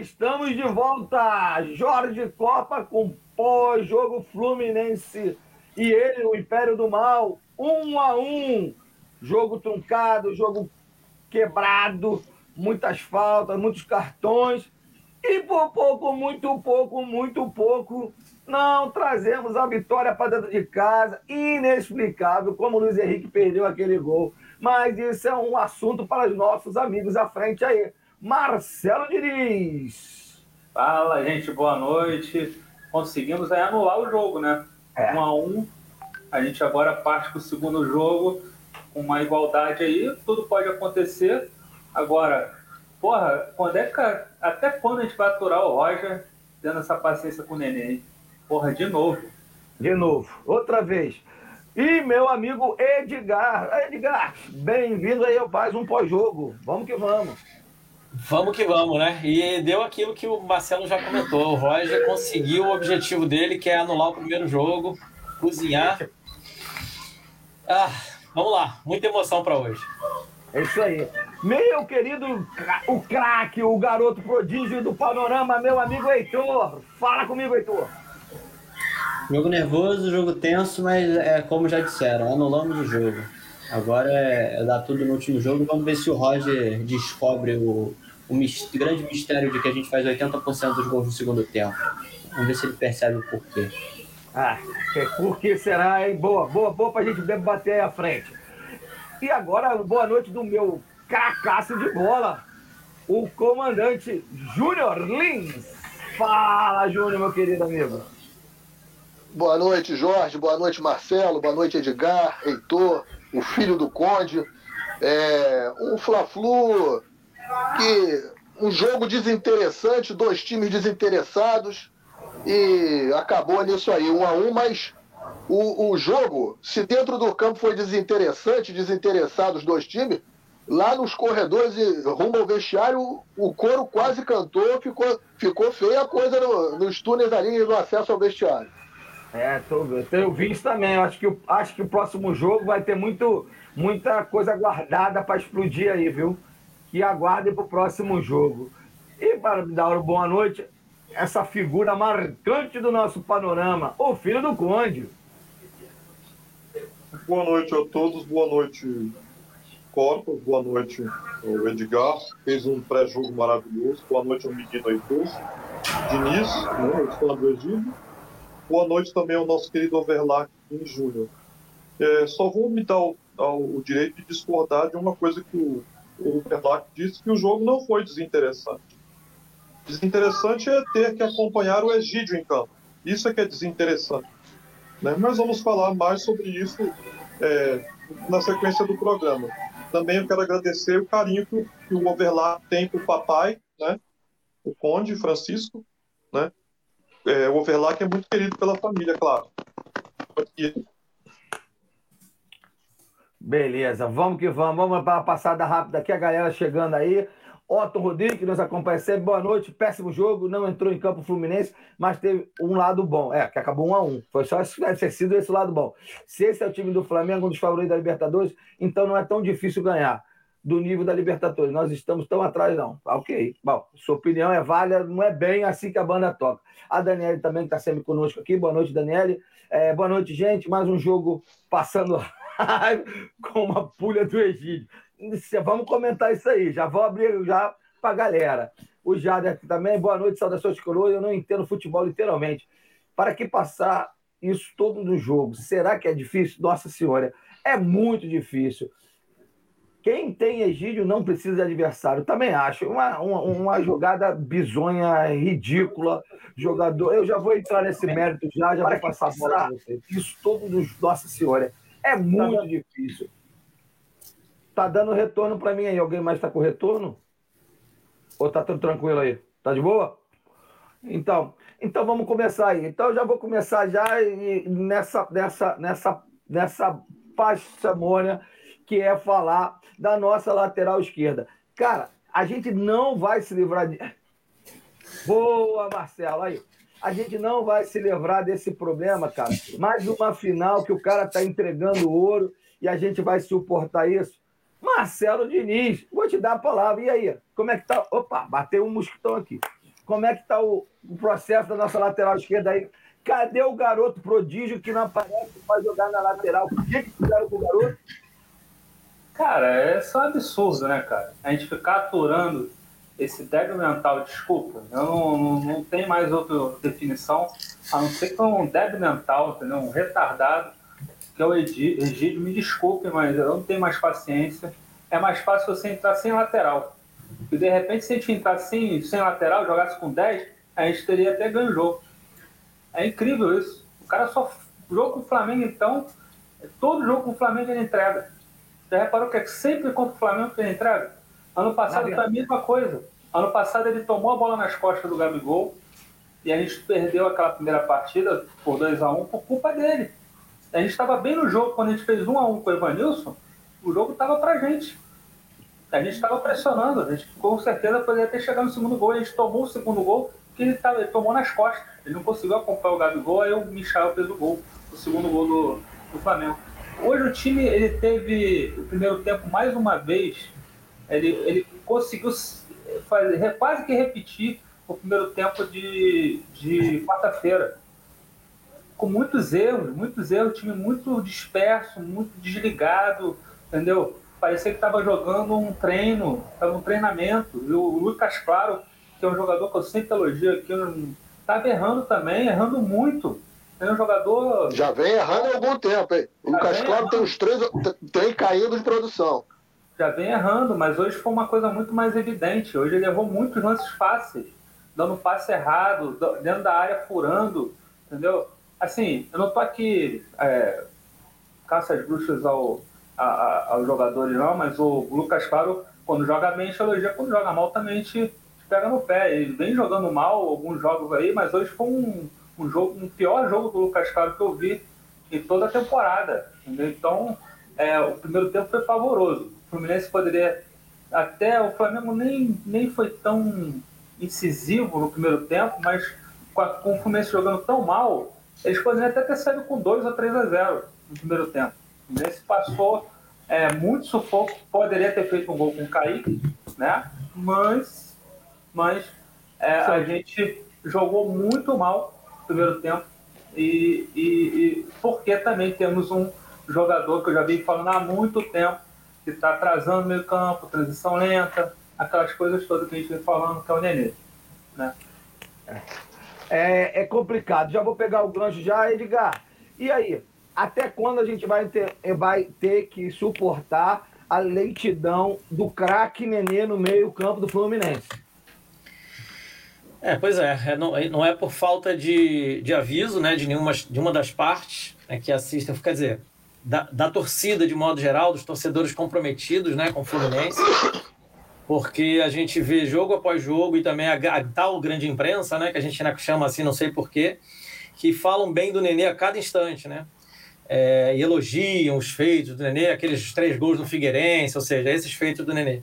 estamos de volta. Jorge Copa com pós-jogo Fluminense e ele, o Império do Mal, um a um. Jogo truncado, jogo quebrado, muitas faltas, muitos cartões. E por pouco, muito pouco, muito pouco, não trazemos a vitória para dentro de casa. Inexplicável como o Luiz Henrique perdeu aquele gol. Mas isso é um assunto para os nossos amigos à frente aí. Marcelo Diniz. Fala, gente, boa noite. Conseguimos aí anular o jogo, né? É. Um a um. A gente agora parte para o segundo jogo com uma igualdade aí. Tudo pode acontecer. Agora, porra, quando é que, até quando a gente vai aturar o Roger tendo essa paciência com o Neném? Porra, de novo. De novo, outra vez. E meu amigo Edgar. Edgar, bem-vindo aí ao Mais um Pós-Jogo. Vamos que vamos. Vamos que vamos, né? E deu aquilo que o Marcelo já comentou. O Roger conseguiu o objetivo dele, que é anular o primeiro jogo, cozinhar. Ah, vamos lá, muita emoção para hoje. É isso aí. Meu querido, o craque, o garoto prodígio do panorama, meu amigo Heitor. Fala comigo, Heitor. Jogo nervoso, jogo tenso, mas é como já disseram, anulamos o jogo. Agora é, é dar tudo no último jogo. Vamos ver se o Roger descobre o, o grande mistério de que a gente faz 80% dos gols no segundo tempo. Vamos ver se ele percebe o porquê. Ah, por que será, hein? Boa, boa, boa pra gente debater aí à frente. E agora, boa noite do meu cracaço de bola, o comandante Júnior Lins. Fala, Júnior, meu querido amigo. Boa noite, Jorge. Boa noite, Marcelo. Boa noite, Edgar, Heitor, o filho do Conde. É, um Fla-Flu que um jogo desinteressante, dois times desinteressados e acabou nisso aí, um a um, mas o, o jogo, se dentro do campo foi desinteressante, desinteressado os dois times, lá nos corredores e rumo ao vestiário, o coro quase cantou, ficou, ficou feia a coisa no, nos túneis ali no acesso ao vestiário. É, tô, eu vi isso também. Eu acho que, acho que o próximo jogo vai ter muito, muita coisa guardada para explodir aí, viu? Que aguardem para o próximo jogo. E para dar uma boa noite, essa figura marcante do nosso panorama, o filho do Conde. Boa noite a todos, boa noite, Corpo, boa noite o Edgar, fez um pré-jogo maravilhoso, boa noite ao menino Heitor, Diniz, né, o fã do Egídio Boa noite também ao nosso querido Overlack Júnior. É, só vou me dar o, ao, o, direito de discordar de uma coisa que o, o Overlack disse, que o jogo não foi desinteressante. Desinteressante é ter que acompanhar o Egídio em campo. Isso é que é desinteressante. Né? Mas vamos falar mais sobre isso é, na sequência do programa. Também eu quero agradecer o carinho que, o Overlack tem para o papai, né? o Conde Francisco? É, o Overlock é muito querido pela família, claro. Beleza, vamos que vamos. Vamos para uma passada rápida aqui, a galera chegando aí. Otto Rodrigues, que nos acompanha sempre. Boa noite. Péssimo jogo, não entrou em campo Fluminense, mas teve um lado bom. É, que acabou um a um. Foi só isso deve ter sido esse lado bom. Se esse é o time do Flamengo, um dos favoritos da Libertadores, então não é tão difícil ganhar do nível da Libertadores. Nós estamos tão atrás, não. Ah, ok. Bom, sua opinião é válida, não é bem assim que a banda toca. A Daniele também está sempre conosco aqui. Boa noite, Daniele. É, boa noite, gente. Mais um jogo passando com uma pulha do Egídio. Vamos comentar isso aí. Já vou abrir já para a galera. O Jader aqui também. Boa noite, saudações coroas. Eu não entendo futebol literalmente. Para que passar isso todo no jogo? Será que é difícil? Nossa Senhora, é muito difícil. Quem tem Egídio não precisa de adversário. Também acho. Uma, uma, uma, jogada bizonha, ridícula. Jogador. Eu já vou entrar nesse mérito já, já vou passar a bola para você. Isso todo dos Nossa Senhora. É muito tá difícil. Tá dando retorno para mim aí. Alguém mais está com retorno? Ou tá tudo tranquilo aí? Tá de boa? Então, então vamos começar aí. Então eu já vou começar já nessa nessa nessa nessa passamônia que é falar da nossa lateral esquerda. Cara, a gente não vai se livrar de. Boa, Marcelo, aí. A gente não vai se livrar desse problema, cara. Mais uma final que o cara tá entregando ouro e a gente vai suportar isso. Marcelo Diniz, vou te dar a palavra. E aí, como é que tá? Opa, bateu um mosquitão aqui. como é que está o, o, processo da nossa lateral esquerda aí? Cadê o garoto prodígio que não aparece para jogar na lateral? O que, que fizeram com o garoto? Cara, é só absurdo, né, cara? A gente ficar aturando esse débil mental, desculpa, eu não, não, não tenho mais outra definição, a não ser que um débil mental, entendeu? Um retardado, que é o Egídio, me desculpe, mas eu não tenho mais paciência. É mais fácil você entrar sem lateral. E de repente, se a gente entrar sem, sem lateral, jogasse com 10, a gente teria até ganho jogo. É incrível isso. O cara só. Jogo com o Flamengo, então, todo jogo com o Flamengo ele entrega. Já reparou que é sempre contra o Flamengo que ele entrega? Ano passado foi a mesma coisa. Ano passado ele tomou a bola nas costas do Gabigol e a gente perdeu aquela primeira partida por 2 a 1 um, por culpa dele. A gente estava bem no jogo quando a gente fez 1 um a 1 um com o Evanilson, o jogo estava pra gente. A gente estava pressionando, a gente com certeza poderia ter chegado no segundo gol. A gente tomou o segundo gol que ele, tava, ele tomou nas costas. Ele não conseguiu acompanhar o Gabigol, aí o Michel fez o gol, o segundo gol do, do Flamengo. Hoje o time ele teve o primeiro tempo mais uma vez ele, ele conseguiu fazer, quase que repetir o primeiro tempo de, de quarta-feira. Com muitos erros, muitos erros, time muito disperso, muito desligado, entendeu? Parecia que estava jogando um treino, estava um treinamento. E o Lucas Claro, que é um jogador que eu sempre elogio aqui, estava errando também, errando muito. É um jogador. Já vem errando há algum tempo, hein? O Lucas Claro tem uns três. tem caído de produção já vem errando, mas hoje foi uma coisa muito mais evidente. Hoje ele errou muitos lances fáceis, dando passe errado, dentro da área furando, entendeu? Assim, eu não tô aqui é, caça as bruxas ao, a, a, aos jogadores não, mas o Lucas Claro, quando joga bem, te elogia, quando joga mal também te, te, pega no pé. Ele vem jogando mal alguns jogos aí, mas hoje foi um, um jogo, um pior jogo do Lucas Claro que eu vi em toda a temporada. Entendeu? Então, é, o primeiro tempo foi favoroso. O Fluminense poderia. Até o Flamengo nem, nem foi tão incisivo no primeiro tempo, mas com, a, com o Fluminense jogando tão mal, eles poderiam até ter saído com 2 ou 3 a 0 no primeiro tempo. O Fluminense passou é, muito sufoco, poderia ter feito um gol com o Kaique, né? mas, mas é, a gente jogou muito mal primeiro tempo e, e, e porque também temos um jogador que eu já vim falando há muito tempo, que está atrasando o meio campo, transição lenta, aquelas coisas todas que a gente vem falando, que é o Nenê. Né? É, é complicado. Já vou pegar o gancho já, Edgar. E aí? Até quando a gente vai ter, vai ter que suportar a lentidão do craque Nenê no meio campo do Fluminense? É, pois é, é não, não é por falta de, de aviso né, de nenhuma de uma das partes né, que assistem, quer dizer, da, da torcida de modo geral, dos torcedores comprometidos né, com o Fluminense, porque a gente vê jogo após jogo e também a, a tal grande imprensa, né, que a gente chama assim, não sei porquê, que falam bem do Nenê a cada instante, né? É, e elogiam os feitos do Nenê, aqueles três gols do Figueirense, ou seja, esses feitos do Nenê.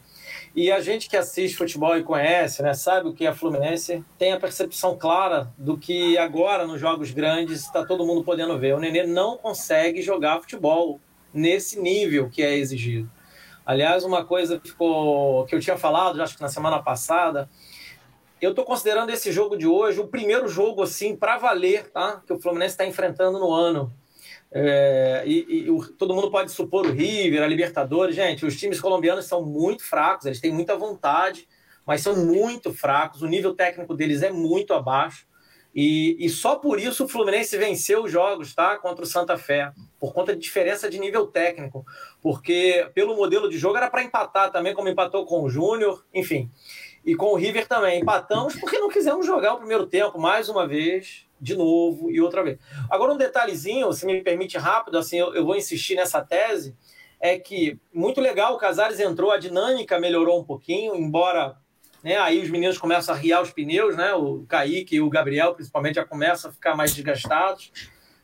E a gente que assiste futebol e conhece, né, sabe o que é Fluminense, tem a percepção clara do que agora nos jogos grandes está todo mundo podendo ver. O Nenê não consegue jogar futebol nesse nível que é exigido. Aliás, uma coisa que, ficou, que eu tinha falado, acho que na semana passada, eu estou considerando esse jogo de hoje o primeiro jogo assim para valer, tá? Que o Fluminense está enfrentando no ano. É, e, e o, todo mundo pode supor o River, a Libertadores. Gente, os times colombianos são muito fracos, eles têm muita vontade, mas são muito fracos. O nível técnico deles é muito abaixo. E, e só por isso o Fluminense venceu os jogos tá, contra o Santa Fé, por conta de diferença de nível técnico. Porque pelo modelo de jogo era para empatar também, como empatou com o Júnior, enfim. E com o River também. Empatamos porque não quisemos jogar o primeiro tempo mais uma vez de novo e outra vez. Agora, um detalhezinho, se me permite rápido, assim, eu, eu vou insistir nessa tese, é que muito legal, o Casares entrou, a dinâmica melhorou um pouquinho, embora né, aí os meninos começam a riar os pneus, né, o Kaique e o Gabriel, principalmente, já começam a ficar mais desgastados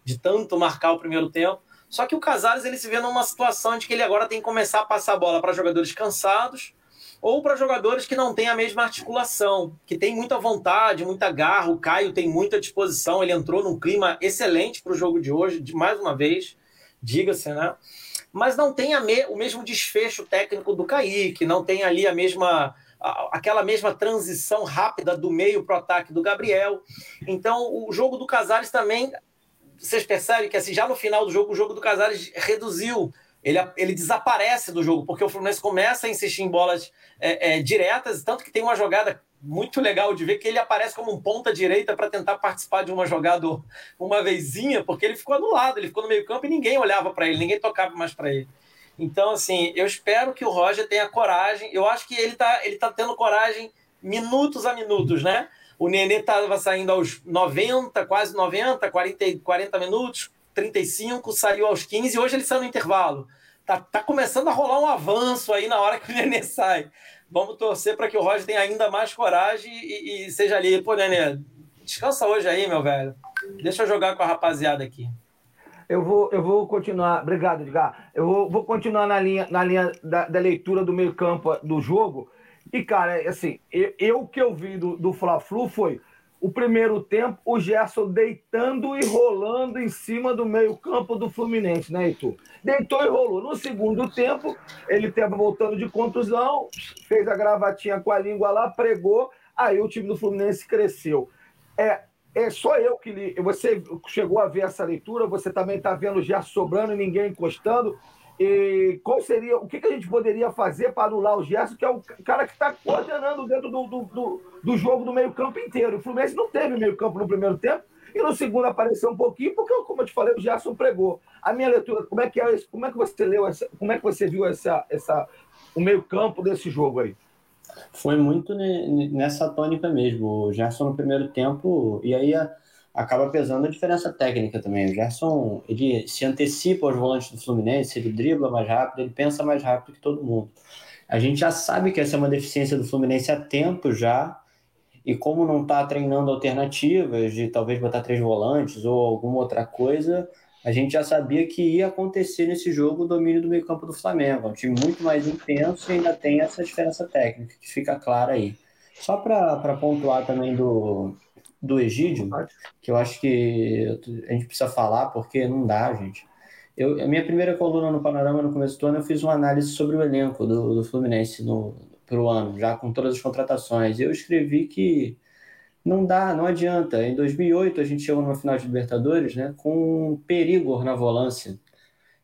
de tanto marcar o primeiro tempo. Só que o Casares ele se vê numa situação de que ele agora tem que começar a passar a bola para jogadores cansados, ou para jogadores que não têm a mesma articulação, que tem muita vontade, muita garra. O Caio tem muita disposição, ele entrou num clima excelente para o jogo de hoje, de mais uma vez, diga-se, né? Mas não tem me, o mesmo desfecho técnico do Kaique, não tem ali a mesma aquela mesma transição rápida do meio para o ataque do Gabriel. Então, o jogo do Casares também, vocês percebem que assim, já no final do jogo, o jogo do Casares reduziu. Ele, ele desaparece do jogo, porque o Fluminense começa a insistir em bolas é, é, diretas, tanto que tem uma jogada muito legal de ver que ele aparece como um ponta direita para tentar participar de uma jogada uma vezinha, porque ele ficou anulado, ele ficou no meio campo e ninguém olhava para ele, ninguém tocava mais para ele. Então, assim, eu espero que o Roger tenha coragem. Eu acho que ele está ele tá tendo coragem minutos a minutos, né? O Nenê estava saindo aos 90, quase 90, 40, 40 minutos, 35, saiu aos 15 e hoje ele saiu no intervalo. Tá, tá começando a rolar um avanço aí na hora que o Nenê sai. Vamos torcer para que o Roger tenha ainda mais coragem e, e seja ali. Pô, Nenê, descansa hoje aí, meu velho. Deixa eu jogar com a rapaziada aqui. Eu vou, eu vou continuar. Obrigado, Edgar. Eu vou, vou continuar na linha, na linha da, da leitura do meio-campo do jogo. E, cara, assim, eu, o que eu vi do, do Fla-Flu foi o primeiro tempo, o Gerson deitando e rolando em cima do meio-campo do Fluminense, né, Heitor? Deitou e rolou. No segundo tempo, ele estava voltando de contusão, fez a gravatinha com a língua lá, pregou, aí o time do Fluminense cresceu. É, é só eu que li. Você chegou a ver essa leitura, você também está vendo o Gerson sobrando e ninguém encostando. E qual seria, o que, que a gente poderia fazer para anular o Gerson, que é o cara que está coordenando dentro do, do, do, do jogo do meio-campo inteiro? O Fluminense não teve meio-campo no primeiro tempo, e no segundo apareceu um pouquinho, porque, como eu te falei, o Gerson pregou. A minha leitura, como é que é como é que você leu essa, como é que você viu essa, essa, o meio-campo desse jogo aí? Foi muito nessa tônica mesmo. O Gerson no primeiro tempo, e aí acaba pesando a diferença técnica também. O Gerson ele se antecipa aos volantes do Fluminense, ele dribla mais rápido, ele pensa mais rápido que todo mundo. A gente já sabe que essa é uma deficiência do Fluminense há tempo já, e como não está treinando alternativas de talvez botar três volantes ou alguma outra coisa, a gente já sabia que ia acontecer nesse jogo o domínio do meio-campo do Flamengo. É um time muito mais intenso e ainda tem essa diferença técnica que fica clara aí. Só para pontuar também do, do Egídio, que eu acho que a gente precisa falar, porque não dá, gente. Eu, a minha primeira coluna no Panorama no começo do ano, eu fiz uma análise sobre o elenco do, do Fluminense para o ano, já com todas as contratações. Eu escrevi que não dá, não adianta. Em 2008 a gente chegou numa final de Libertadores, né, com um perigo na volância.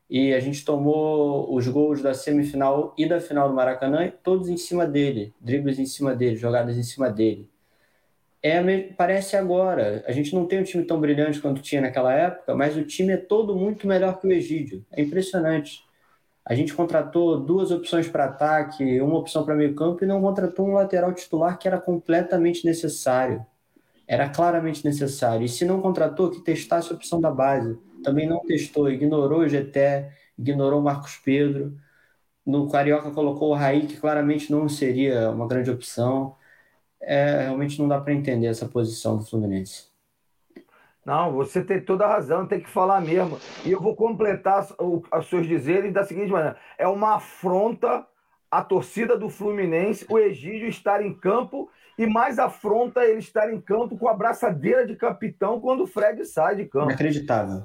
E a gente tomou os gols da semifinal e da final do Maracanã, todos em cima dele, dribles em cima dele, jogadas em cima dele. É, parece agora. A gente não tem um time tão brilhante quanto tinha naquela época, mas o time é todo muito melhor que o Egídio. É impressionante. A gente contratou duas opções para ataque, uma opção para meio campo e não contratou um lateral titular que era completamente necessário. Era claramente necessário. E se não contratou, que testasse a opção da base. Também não testou, ignorou o GT, ignorou o Marcos Pedro. No Carioca colocou o Raí, que claramente não seria uma grande opção. É, realmente não dá para entender essa posição do Fluminense. Não, você tem toda a razão, tem que falar mesmo. E eu vou completar os seus dizeres da seguinte maneira: é uma afronta à torcida do Fluminense, o Egídio estar em campo, e mais afronta ele estar em campo com a braçadeira de capitão quando o Fred sai de campo. Inacreditável.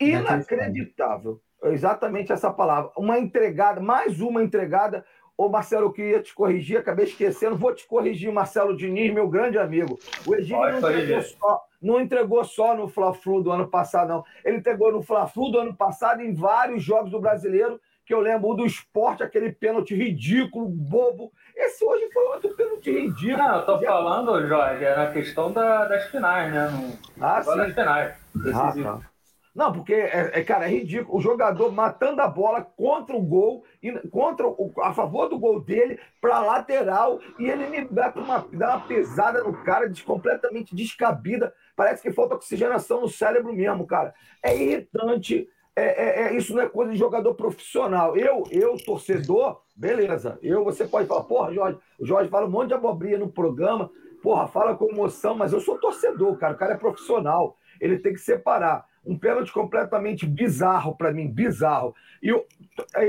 Inacreditável. Exatamente essa palavra. Uma entregada, mais uma entregada Ô, Marcelo, eu queria te corrigir, acabei esquecendo. Vou te corrigir, Marcelo Diniz, meu grande amigo. O Egídio não entregou, só, não entregou só no Fla-Flu do ano passado, não. Ele entregou no Fla-Flu do ano passado em vários jogos do Brasileiro, que eu lembro do esporte, aquele pênalti ridículo, bobo. Esse hoje foi outro pênalti ridículo. Não, eu tô Já... falando, Jorge, era a questão da, das finais, né? No... Ah, sim. Das finais. Ah, tá. Não, porque, é, é, cara, é ridículo. O jogador matando a bola contra o gol, contra o, a favor do gol dele, para lateral, e ele me dá uma, dá uma pesada no cara, completamente descabida. Parece que falta oxigenação no cérebro mesmo, cara. É irritante. É, é, é, isso não é coisa de jogador profissional. Eu, eu, torcedor, beleza. Eu, você pode falar, porra, Jorge, o Jorge fala um monte de abobrinha no programa, porra, fala com emoção, mas eu sou torcedor, cara. O cara é profissional. Ele tem que separar um pênalti completamente bizarro para mim, bizarro. E eu,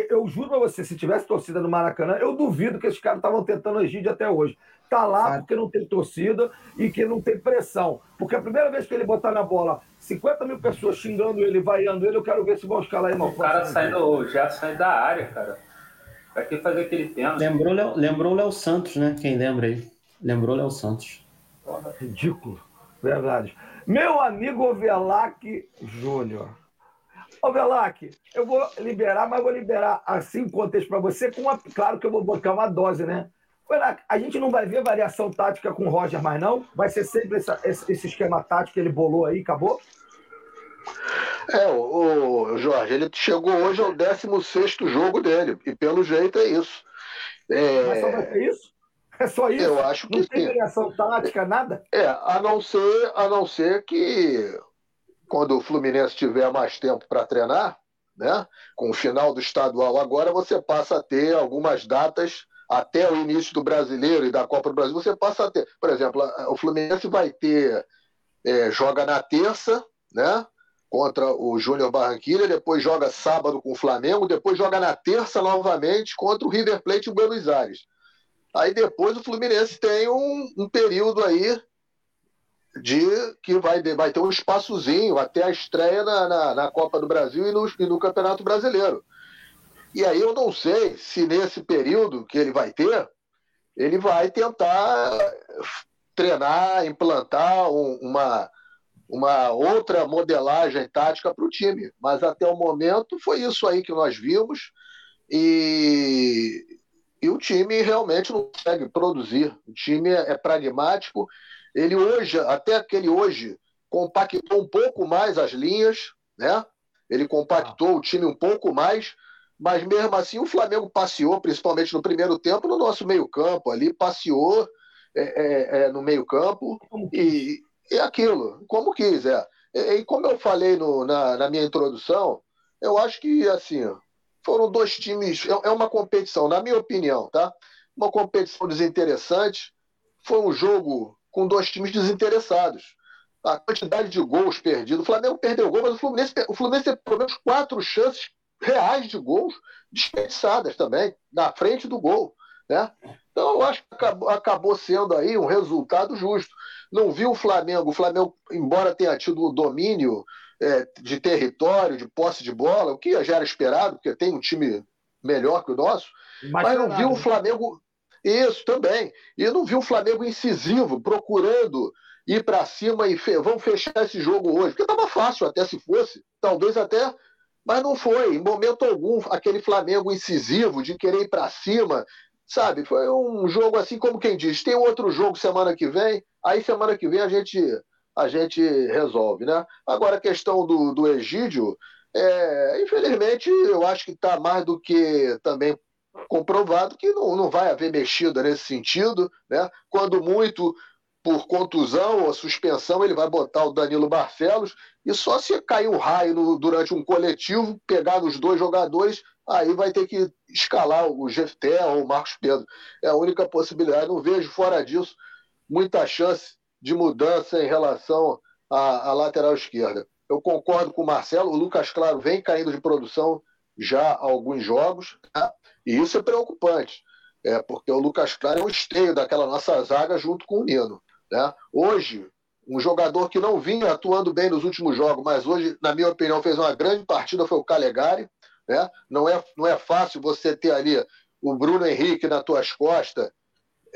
eu juro para você, se tivesse torcida no Maracanã, eu duvido que esses caras estavam tentando Egídio até hoje. Tá lá porque não tem torcida e que não tem pressão. Porque a primeira vez que ele botar na bola 50 mil pessoas xingando ele, vaiando ele, eu quero ver se vão escalar aí, O cara saindo, já sai da área, cara. Pra que fazer aquele pênalti? Lembrou, Léo, lembrou o Léo Santos, né? Quem lembra aí? Lembrou o Léo Santos. Ridículo. Verdade. Meu amigo Ovelac Júnior. Ovelac, eu vou liberar, mas vou liberar assim contexto para você, com uma, claro que eu vou botar uma dose, né? Ovelac, a gente não vai ver variação tática com o Roger mais não? Vai ser sempre essa, esse, esquema tático que ele bolou aí, acabou? É, o, o, Jorge, ele chegou hoje ao 16 jogo dele, e pelo jeito é isso. É... Mas só vai ser isso? É só isso? Eu acho que Não tem variação tática, nada? É, a não ser, a não ser que quando o Fluminense tiver mais tempo para treinar, né, com o final do estadual agora, você passa a ter algumas datas até o início do brasileiro e da Copa do Brasil, você passa a ter. Por exemplo, o Fluminense vai ter. É, joga na terça, né? contra o Júnior Barranquilla, depois joga sábado com o Flamengo, depois joga na terça novamente contra o River Plate em Buenos Aires. Aí depois o Fluminense tem um, um período aí de que vai, vai ter um espaçozinho até a estreia na, na, na Copa do Brasil e no, e no Campeonato Brasileiro. E aí eu não sei se nesse período que ele vai ter, ele vai tentar treinar, implantar um, uma, uma outra modelagem tática para o time. Mas até o momento foi isso aí que nós vimos e, e o time realmente não consegue produzir. O time é, é pragmático. Ele hoje, até aquele hoje, compactou um pouco mais as linhas, né? Ele compactou ah. o time um pouco mais, mas mesmo assim o Flamengo passeou, principalmente no primeiro tempo, no nosso meio-campo ali, passeou é, é, é no meio-campo e, e aquilo, como quis, é. E, e como eu falei no, na, na, minha introdução, eu acho que, assim, foram dois times, é, é uma competição, na minha opinião, tá? Uma competição desinteressante, foi um jogo com dois times desinteressados. A quantidade de gols perdidos, o Flamengo perdeu gol, mas o Fluminense, o Fluminense teve pelo menos quatro chances reais de gols desperdiçadas também, na frente do gol, né? Então, eu acho que acabou, acabou sendo aí um resultado justo. Não viu o Flamengo. O Flamengo, embora tenha tido o domínio é, de território, de posse de bola, o que já era esperado, porque tem um time melhor que o nosso, mas, mas não viu o Flamengo. Isso também. E não viu o Flamengo incisivo, procurando ir para cima e fe... vamos fechar esse jogo hoje. Porque estava fácil, até se fosse, talvez até. Mas não foi, em momento algum, aquele Flamengo incisivo de querer ir para cima, Sabe, foi um jogo assim como quem diz, tem outro jogo semana que vem, aí semana que vem a gente a gente resolve, né? Agora a questão do, do Egídio, é, infelizmente eu acho que está mais do que também comprovado que não, não vai haver mexida nesse sentido, né? Quando muito por contusão ou suspensão, ele vai botar o Danilo Barcelos e só se cair um raio no, durante um coletivo, pegar nos dois jogadores, aí vai ter que escalar o Jefté ou o Marcos Pedro. É a única possibilidade. Não vejo fora disso muita chance de mudança em relação à, à lateral esquerda. Eu concordo com o Marcelo, o Lucas Claro vem caindo de produção já alguns jogos, tá? e isso é preocupante, é, porque o Lucas Claro é um esteio daquela nossa zaga junto com o Nino. Né? Hoje, um jogador que não vinha atuando bem nos últimos jogos, mas hoje, na minha opinião, fez uma grande partida, foi o Calegari. Né? Não, é, não é fácil você ter ali o Bruno Henrique nas tuas costas,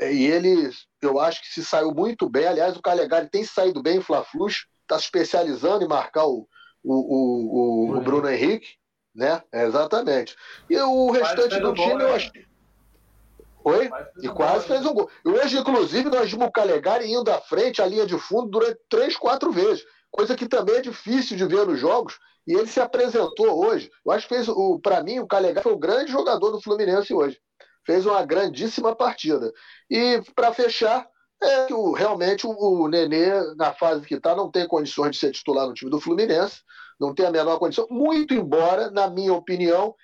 e ele, eu acho que se saiu muito bem. Aliás, o Calegari tem saído bem em Fla-Flus, está se especializando em marcar o, o, o, o, o Bruno Henrique, né? É, exatamente. E o restante do time, eu né? acho. Oi? E quase fez um gol. Hoje, inclusive, nós vimos o Calegari indo à frente, a linha de fundo, durante três, quatro vezes. Coisa que também é difícil de ver nos jogos. E ele se apresentou hoje. Eu acho que fez, para mim, o Calegari foi o grande jogador do Fluminense hoje. Fez uma grandíssima partida. E, para fechar, é que o, realmente o, o Nenê, na fase que está, não tem condições de ser titular no time do Fluminense. Não tem a menor condição. Muito embora, na minha opinião,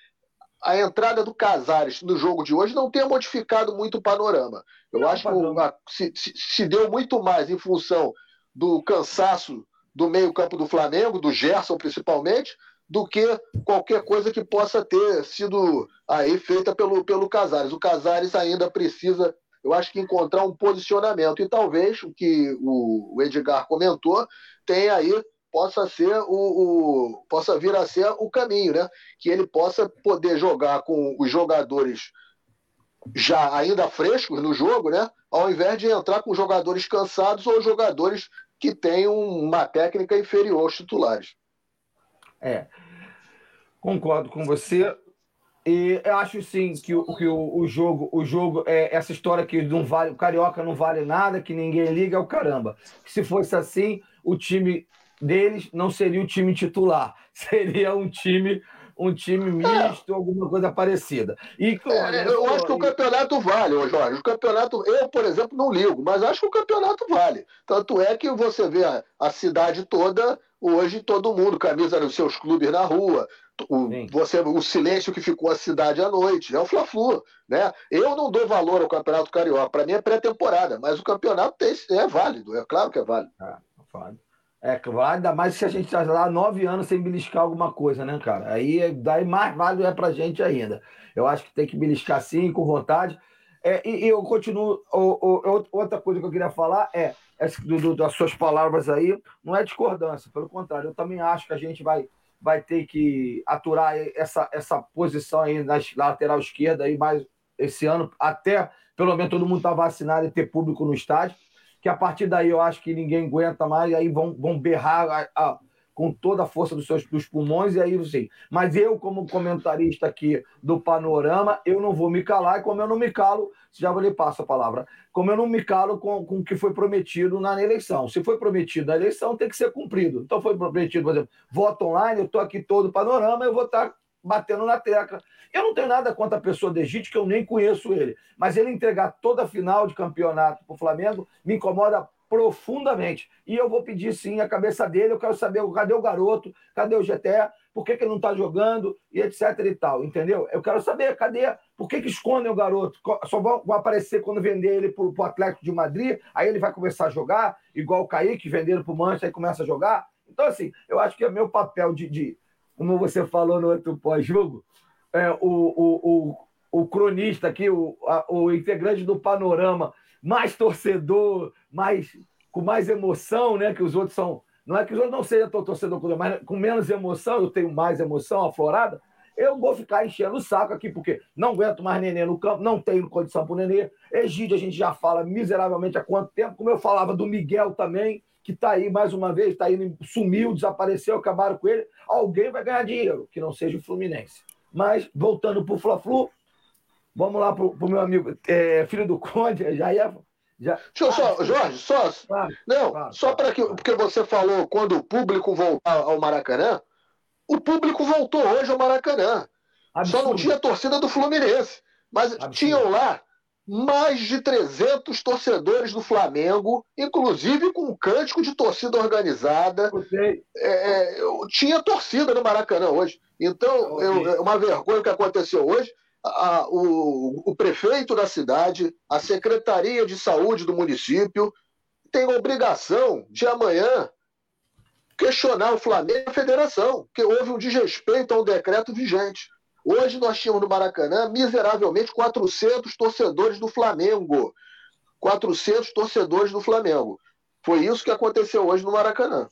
a entrada do Casares no jogo de hoje não tenha modificado muito o panorama. Eu não, acho que se, se, se, deu muito mais em função do cansaço do meio-campo do Flamengo, do Gerson principalmente, do que qualquer coisa que possa ter sido aí feita pelo, pelo Casares. O Casares ainda precisa, eu acho que, encontrar um posicionamento. E talvez o que o Edgar comentou tenha aí possa ser o, o, possa vir a ser o caminho, né? Que ele possa poder jogar com os jogadores já ainda frescos no jogo, né? Ao invés de entrar com jogadores cansados ou jogadores que tenham uma técnica inferior aos titulares. É, concordo com você. E eu acho sim que, o, que o, o, jogo, o jogo é essa história que não vale, o carioca não vale nada, que ninguém liga, é o caramba. Se fosse assim, o time deles não seria o time titular, seria um time um time misto, é. alguma coisa parecida. E, é, eu acho que o campeonato vale, Jorge. O campeonato, eu, por exemplo, não ligo, mas acho que o campeonato vale. Tanto é que você vê a, a cidade toda, hoje, todo mundo, camisa nos seus clubes na rua. O, você, o silêncio que ficou a cidade à noite, é o Fla-Flu, né? Eu não dou valor ao Campeonato Carioca, para mim é pré-temporada, mas o campeonato tem, é válido, é claro que é válido. É, válido. É, ainda mais se a gente está lá nove anos sem beliscar alguma coisa, né, cara? Aí daí mais válido é pra gente ainda. Eu acho que tem que beliscar sim, com vontade. É, e, e, eu continuo. O, o, outra coisa que eu queria falar é, é do, do, das suas palavras aí, não é discordância, pelo contrário, eu também acho que a gente vai, vai ter que aturar essa, essa posição aí na lateral esquerda aí mais esse ano, até pelo menos todo mundo estar tá vacinado e ter público no estádio que a partir daí eu acho que ninguém aguenta mais, e aí vão, vão berrar com toda a força dos seus dos pulmões, e aí sim. Mas eu, como comentarista aqui do Panorama, eu não vou me calar, e como eu não me calo, já lhe passo a palavra, como eu não me calo com, com o que foi prometido na eleição. Se foi prometido na eleição, tem que ser cumprido. Então foi prometido, por exemplo, voto online, eu estou aqui todo Panorama, eu vou estar tá batendo na tecla. Eu não tenho nada contra a pessoa de Egito, que eu nem conheço ele, mas ele entregar toda a final de campeonato para o Flamengo me incomoda profundamente. E eu vou pedir sim a cabeça dele, eu quero saber cadê o garoto, cadê o GTE, por que, que ele não está jogando, e etc e tal, entendeu? Eu quero saber, cadê, por que, que escondem o garoto? Só vão, aparecer quando vender ele para o Atlético de Madrid, aí ele vai começar a jogar, igual o Kaique, venderam para o Manchester, aí começa a jogar. Então, assim, eu acho que é meu papel de, de como você falou no outro pós-jogo, é, o, o, o, o, cronista aqui, o, a, o integrante do panorama, mais torcedor, mais, com mais emoção, né? Que os outros são. Não é que os outros não sejam torcedor, mas com menos emoção, eu tenho mais emoção aflorada. Eu vou ficar enchendo o saco aqui, porque não aguento mais nenê no campo, não tenho condição para o nenê. Egídio, a gente já fala miseravelmente há quanto tempo, como eu falava do Miguel também que está aí mais uma vez, está aí, sumiu, desapareceu, acabaram com ele. Alguém vai ganhar dinheiro, que não seja o Fluminense. Mas, voltando para o Fla-Flu, vamos lá para o meu amigo, é, filho do Conde, já ia. Já... Deixa eu só, ah, Jorge, só. Claro, não, claro, só para que. Porque você falou quando o público voltar ao Maracanã, o público voltou hoje ao Maracanã. Absurdo. Só não tinha torcida do Fluminense. Mas Absurdo. tinham lá mais de 300 torcedores do Flamengo, inclusive com um cântico de torcida organizada. É, é tinha torcida no Maracanã hoje. Então, eu, é uma vergonha o que aconteceu hoje. A, o, o prefeito da cidade, a Secretaria de Saúde do município, tem a obrigação de amanhã questionar o Flamengo e a federação, que houve um desrespeito ao decreto vigente. Hoje nós tínhamos no Maracanã, miseravelmente, 400 torcedores do Flamengo. 400 torcedores do Flamengo. Foi isso que aconteceu hoje no Maracanã.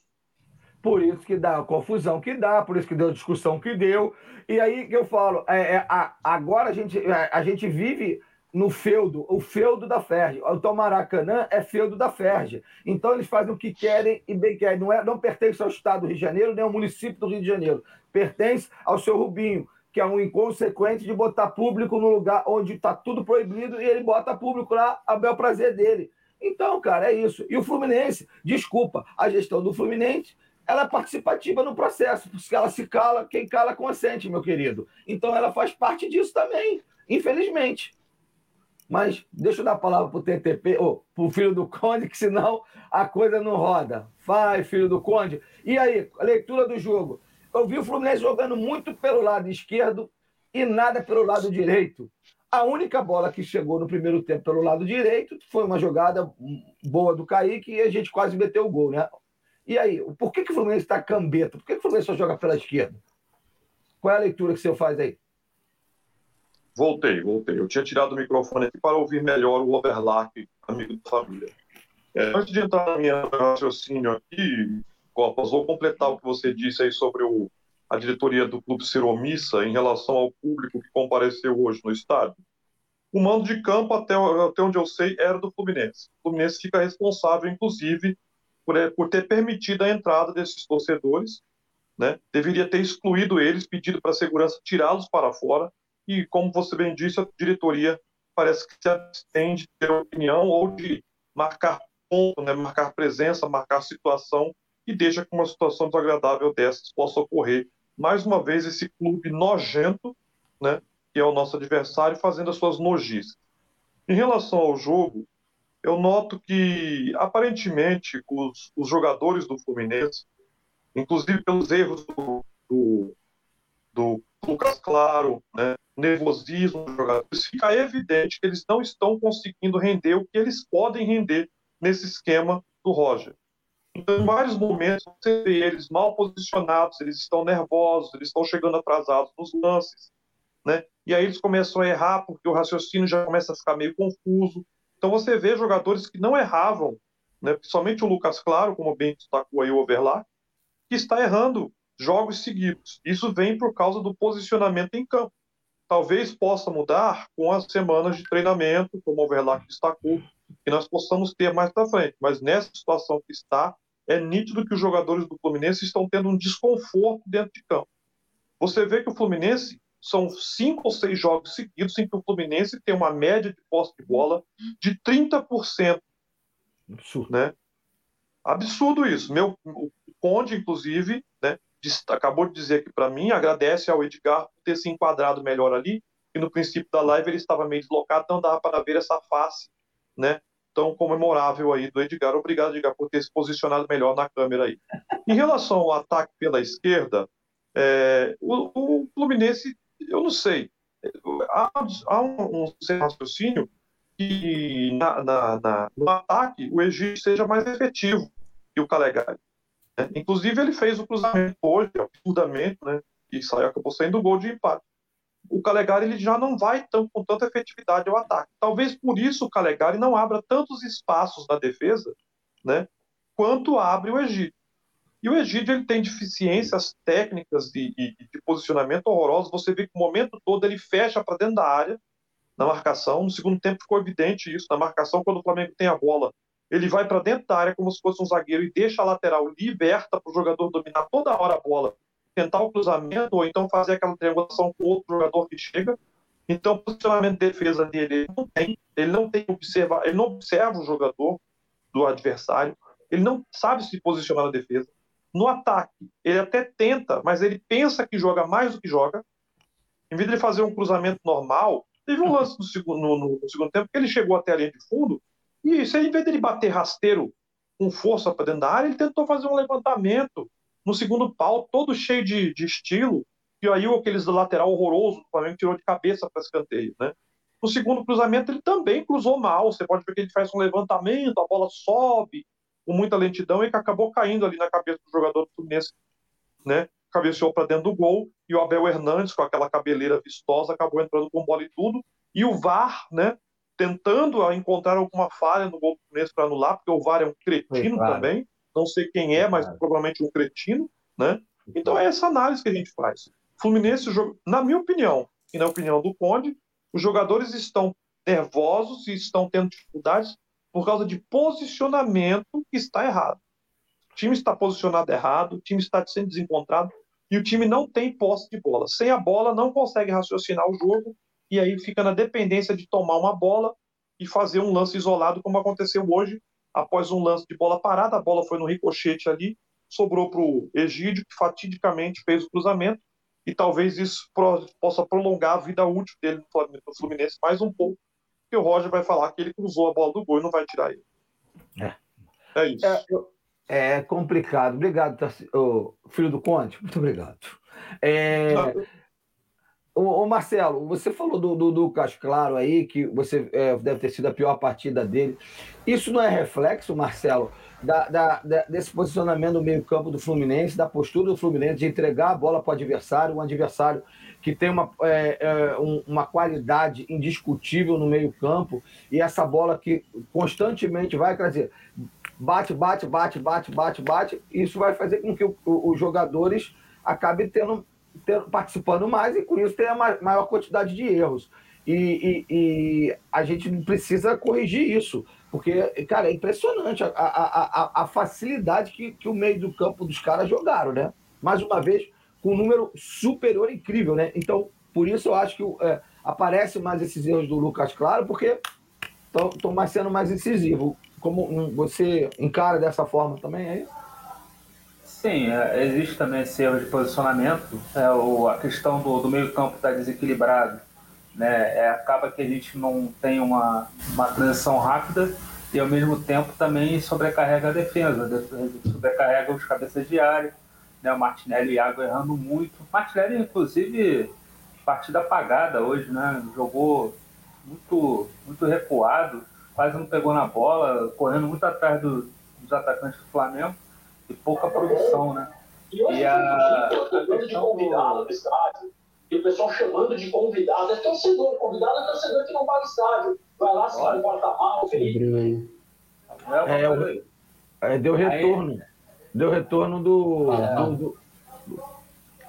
Por isso que dá a confusão que dá, por isso que deu a discussão que deu. E aí que eu falo, é, é a, agora a gente, a, é, a gente vive no feudo, o feudo da Ferge. O Maracanã é feudo da Ferge. Então eles fazem o que querem e bem querem. Não, é, não pertence ao Estado do Rio de Janeiro, nem ao município do Rio de Janeiro. Pertence ao seu Rubinho que é um inconsequente de botar público no lugar onde está tudo proibido e ele bota público lá a bel prazer dele. Então, cara, é isso. E o Fluminense, desculpa, a gestão do Fluminense, ela é participativa no processo, porque ela se cala, quem cala consente, meu querido. Então ela faz parte disso também, infelizmente. Mas deixa eu dar a palavra para o TTP, ou para o filho do Conde, que senão a coisa não roda. Vai, filho do Conde. E aí, a leitura do jogo. Eu vi o Fluminense jogando muito pelo lado esquerdo e nada pelo lado direito. A única bola que chegou no primeiro tempo pelo lado direito foi uma jogada boa do Kaique e a gente quase meteu o gol, né? E aí, por que, que o Fluminense está cambeta? Por que, que o Fluminense só joga pela esquerda? Qual é a leitura que o senhor faz aí? Voltei, voltei. Eu tinha tirado o microfone aqui para ouvir melhor o overlap, amigo da família. É, antes de entrar na minha raciocínio aqui, Copas, vou completar o que você disse aí sobre o, a diretoria do clube ser omissa em relação ao público que compareceu hoje no estádio. O mando de campo, até, até onde eu sei, era do Fluminense. O Fluminense fica responsável, inclusive, por, é, por ter permitido a entrada desses torcedores, né? deveria ter excluído eles, pedido para a segurança tirá-los para fora, e, como você bem disse, a diretoria parece que se abstém de ter opinião ou de marcar ponto, né? marcar presença, marcar situação, e deixa que uma situação desagradável dessas possa ocorrer. Mais uma vez, esse clube nojento, né? que é o nosso adversário, fazendo as suas nojices. Em relação ao jogo, eu noto que, aparentemente, os, os jogadores do Fluminense, inclusive pelos erros do, do, do Lucas Claro, né, nervosismo dos jogadores, fica evidente que eles não estão conseguindo render o que eles podem render nesse esquema do Roger. Então, em vários momentos, você vê eles mal posicionados, eles estão nervosos, eles estão chegando atrasados nos lances, né? E aí eles começam a errar porque o raciocínio já começa a ficar meio confuso. Então você vê jogadores que não erravam, né, principalmente o Lucas Claro, como bem destacou aí o Overlar, que está errando jogos seguidos. Isso vem por causa do posicionamento em campo. Talvez possa mudar com as semanas de treinamento, como o Overlar destacou, que nós possamos ter mais para frente. Mas nessa situação que está, é nítido que os jogadores do Fluminense estão tendo um desconforto dentro de campo. Você vê que o Fluminense são cinco ou seis jogos seguidos em que o Fluminense tem uma média de posse de bola de 30%. Absurdo. Né? Absurdo isso. Meu, o Conde, inclusive, né, acabou de dizer aqui para mim, agradece ao Edgar por ter se enquadrado melhor ali, e no princípio da live ele estava meio deslocado, então dava para ver essa face né, tão comemorável aí do Edgar. Obrigado, Edgar, por ter se posicionado melhor na câmera aí. Em relação ao ataque pela esquerda, é, o, o Fluminense eu não sei. Há, há um, um raciocínio que na, na, na, no ataque o Egito seja mais efetivo que o Calegari. Né? Inclusive, ele fez o cruzamento hoje, absurdamente, né? e saiu, acabou saindo gol de empate. O Calegari ele já não vai tão, com tanta efetividade ao ataque. Talvez por isso o Calegari não abra tantos espaços na defesa né? quanto abre o Egito. E o Egídio ele tem deficiências técnicas e de, de, posicionamento horrorosos. Você vê que o momento todo ele fecha para dentro da área na marcação. No segundo tempo ficou evidente isso. Na marcação, quando o Flamengo tem a bola, ele vai para dentro da área como se fosse um zagueiro e deixa a lateral liberta para o jogador dominar toda hora a bola, tentar o cruzamento ou então fazer aquela triangulação com outro jogador que chega. Então, o posicionamento de defesa dele ele não tem, ele não tem observa, ele não observa o jogador do adversário, ele não sabe se posicionar na defesa. No ataque, ele até tenta, mas ele pensa que joga mais do que joga. Em vez de ele fazer um cruzamento normal, teve um lance no segundo, no, no segundo tempo que ele chegou até a linha de fundo e se em vez de ele bater rasteiro com força para dentro da área, ele tentou fazer um levantamento no segundo pau, todo cheio de, de estilo, e aí aqueles lateral horroroso o Flamengo tirou de cabeça para escanteio, né? No segundo cruzamento, ele também cruzou mal. Você pode ver que ele faz um levantamento, a bola sobe, com muita lentidão e que acabou caindo ali na cabeça do jogador do Fluminense, né? Cabeceou para dentro do gol e o Abel Hernandes, com aquela cabeleira vistosa, acabou entrando com bola e tudo. E o VAR, né? Tentando encontrar alguma falha no gol do Fluminense para anular, porque o VAR é um cretino claro. também. Não sei quem é, mas provavelmente um cretino, né? Então é essa análise que a gente faz. Fluminense, na minha opinião, e na opinião do Conde, os jogadores estão nervosos e estão tendo dificuldades por causa de posicionamento que está errado. O time está posicionado errado, o time está sendo desencontrado e o time não tem posse de bola. Sem a bola, não consegue raciocinar o jogo e aí fica na dependência de tomar uma bola e fazer um lance isolado, como aconteceu hoje, após um lance de bola parada. A bola foi no ricochete ali, sobrou para o Egídio, que fatidicamente fez o cruzamento e talvez isso possa prolongar a vida útil dele no Fluminense mais um pouco que o Roger vai falar que ele cruzou a bola do gol e não vai tirar ele. É, é isso. É, é complicado. Obrigado, oh, filho do Conte. Muito obrigado. É, ô, Marcelo, você falou do, do, do Claro aí, que você é, deve ter sido a pior partida dele. Isso não é reflexo, Marcelo, da, da, da, desse posicionamento no meio-campo do Fluminense, da postura do Fluminense de entregar a bola para o adversário, um adversário que tem uma, é, é, um, uma qualidade indiscutível no meio-campo, e essa bola que constantemente vai, dizer, bate, bate, bate, bate, bate, bate. Isso vai fazer com que o, o, os jogadores acabem tendo, tendo, participando mais e com isso tenha maior quantidade de erros. E, e, e, a gente precisa corrigir isso, porque, cara, é impressionante a, a, a, a facilidade que, que o meio do campo dos caras jogaram, né? Mais uma vez, com um número superior incrível, né? Então, por isso eu acho que é, aparece mais esses erros do Lucas Claro, porque estão mais sendo mais incisivos. Como você encara dessa forma também aí? Sim, é, existe também esse erro de posicionamento. É, o, a questão do, do meio campo estar tá desequilibrado. Né? É, acaba que a gente não tem uma, uma transição rápida e ao mesmo tempo também sobrecarrega a defesa, sobrecarrega os cabeças de área. Né? O Martinelli e o Iago errando muito. O Martinelli, inclusive, partida apagada hoje, né? Jogou muito, muito recuado, quase não pegou na bola, correndo muito atrás do, dos atacantes do Flamengo e pouca produção, né? E hoje e a, a questão de convidado do... no estádio, e o pessoal chamando de convidado, é torcedor, convidado é torcedor que não paga estádio. Vai lá, se comporta mal, Felipe. É, é, deu retorno. Aí, deu retorno do. Ah, do, do,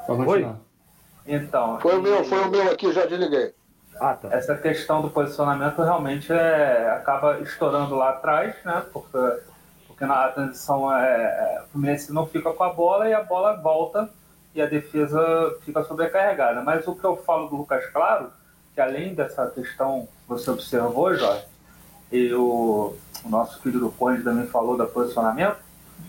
do... Oi? Então. Foi o meu, foi o meu aqui, já desliguei. Ah, tá. Essa questão do posicionamento realmente é, acaba estourando lá atrás, né? Porque, porque na transição é, é, o Fluminense não fica com a bola e a bola volta e a defesa fica sobrecarregada. Mas o que eu falo do Lucas Claro, que além dessa questão que você observou, Jorge, e o, o nosso filho do Conde também falou do posicionamento,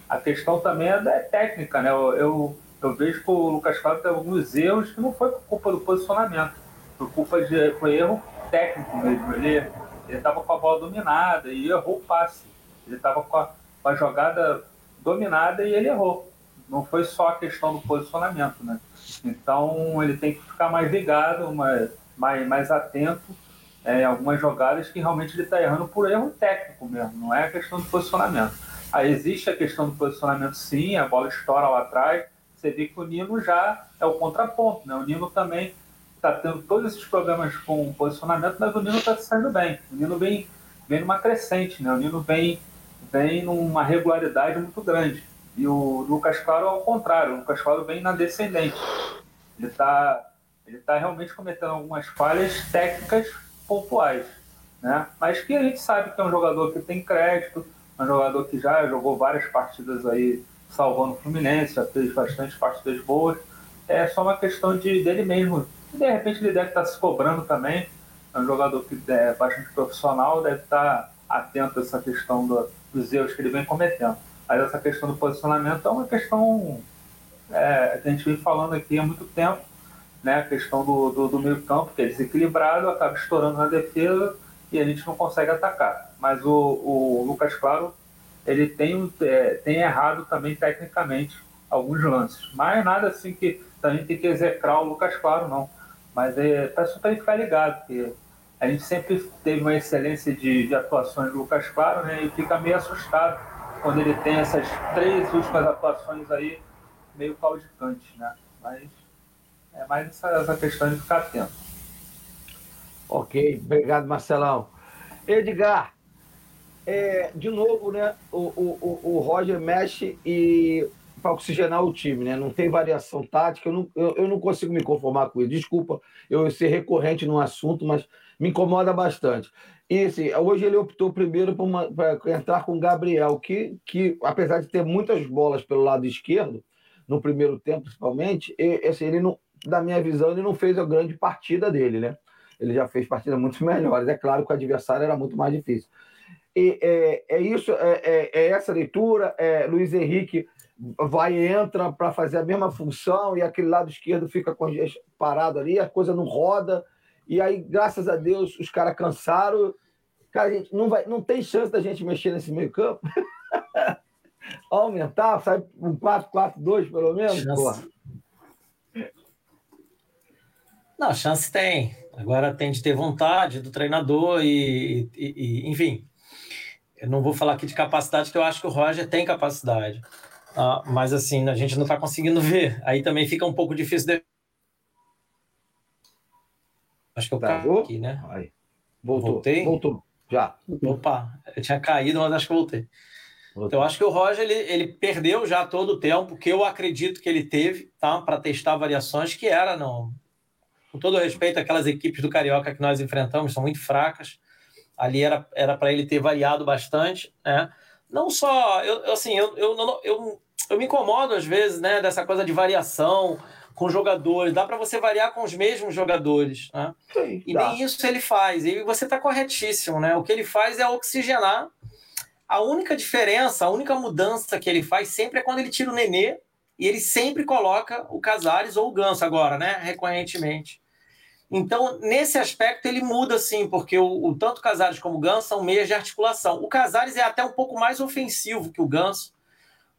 a questão também é da técnica, né? Eu, eu, eu vejo que o Lucas Claro tem alguns erros que não foi por culpa do posicionamento por culpa de foi erro técnico mesmo. Ele estava com a bola dominada e errou o passe. Ele estava com, com, a jogada dominada e ele errou. Não foi só a questão do posicionamento, né? Então ele tem que ficar mais ligado, mais, mais, mais atento é, algumas jogadas que realmente ele está errando por erro técnico mesmo, não é a questão do posicionamento. Aí existe a questão do posicionamento sim, a bola estoura lá atrás, você vê que o Nino já é o contraponto, né? O Nino também está tendo todos esses problemas com o posicionamento, mas o Nino está saindo bem. O Nino vem, vem numa crescente, né? O Nino vem, vem numa regularidade muito grande. E o Lucas Claro ao contrário, o Lucas Claro vem na descendente. Ele está ele tá realmente cometendo algumas falhas técnicas pontuais, né? Mas que a gente sabe que é um jogador que tem crédito, um jogador que já jogou várias partidas aí salvando o Fluminense, já fez bastante partidas boas. É só uma questão de dele mesmo e de repente ele deve estar se cobrando também. É um jogador que é bastante profissional, deve estar atento a essa questão do, dos erros que ele vem cometendo. Mas essa questão do posicionamento é uma questão é, que a gente vem falando aqui há muito tempo. Né? A questão do, do, do meio campo, que é desequilibrado, acaba estourando na defesa e a gente não consegue atacar. Mas o, o Lucas Claro ele tem, é, tem errado também tecnicamente alguns lances. Mas nada assim que gente tem que execrar o Lucas Claro, não. Mas é para só para ficar ligado, porque a gente sempre teve uma excelência de, de atuações do Lucas Claro, né? E fica meio assustado quando ele tem essas três últimas atuações aí meio claudicantes, né? Mas é mais essa, essa questão de ficar atento. Ok, obrigado, Marcelão. Edgar, é, de novo, né? O, o, o Roger mexe e para oxigenar o time, né? Não tem variação tática, eu não, eu, eu não consigo me conformar com isso. Desculpa eu ser recorrente no assunto, mas me incomoda bastante. E assim, hoje ele optou primeiro para entrar com o Gabriel, que, que apesar de ter muitas bolas pelo lado esquerdo, no primeiro tempo principalmente, e, assim, ele não, da minha visão, ele não fez a grande partida dele, né? Ele já fez partidas muito melhores. É claro que o adversário era muito mais difícil. E, é, é isso, é, é, é essa leitura. É, Luiz Henrique vai e entra para fazer a mesma função e aquele lado esquerdo fica parado ali, a coisa não roda. E aí, graças a Deus, os caras cansaram. Cara, a gente não, vai, não tem chance da gente mexer nesse meio campo. Aumentar, sai um 4-4-2 pelo menos? Não, chance tem. Agora tem de ter vontade do treinador e, e, e enfim. Eu não vou falar aqui de capacidade, que eu acho que o Roger tem capacidade. Ah, mas assim, a gente não está conseguindo ver. Aí também fica um pouco difícil de. Acho que eu caí aqui, né? Aí. Voltou. Voltei? Voltou. Já. Opa, eu tinha caído, mas acho que voltei. Então, eu acho que o Roger ele, ele perdeu já todo o tempo que eu acredito que ele teve tá, para testar variações, que era, não, com todo respeito àquelas equipes do Carioca que nós enfrentamos, são muito fracas. Ali era para ele ter variado bastante. Né? Não só, eu, assim, eu, eu, eu, eu, eu me incomodo às vezes né, dessa coisa de variação com jogadores, dá para você variar com os mesmos jogadores. Né? Sim, e dá. nem isso ele faz. E você está corretíssimo. Né? O que ele faz é oxigenar a única diferença, a única mudança que ele faz sempre é quando ele tira o Nenê e ele sempre coloca o Casares ou o Ganso agora, né? Recorrentemente. Então, nesse aspecto, ele muda sim, porque o, o tanto Casares como o Ganso são meias de articulação. O Casares é até um pouco mais ofensivo que o Ganso.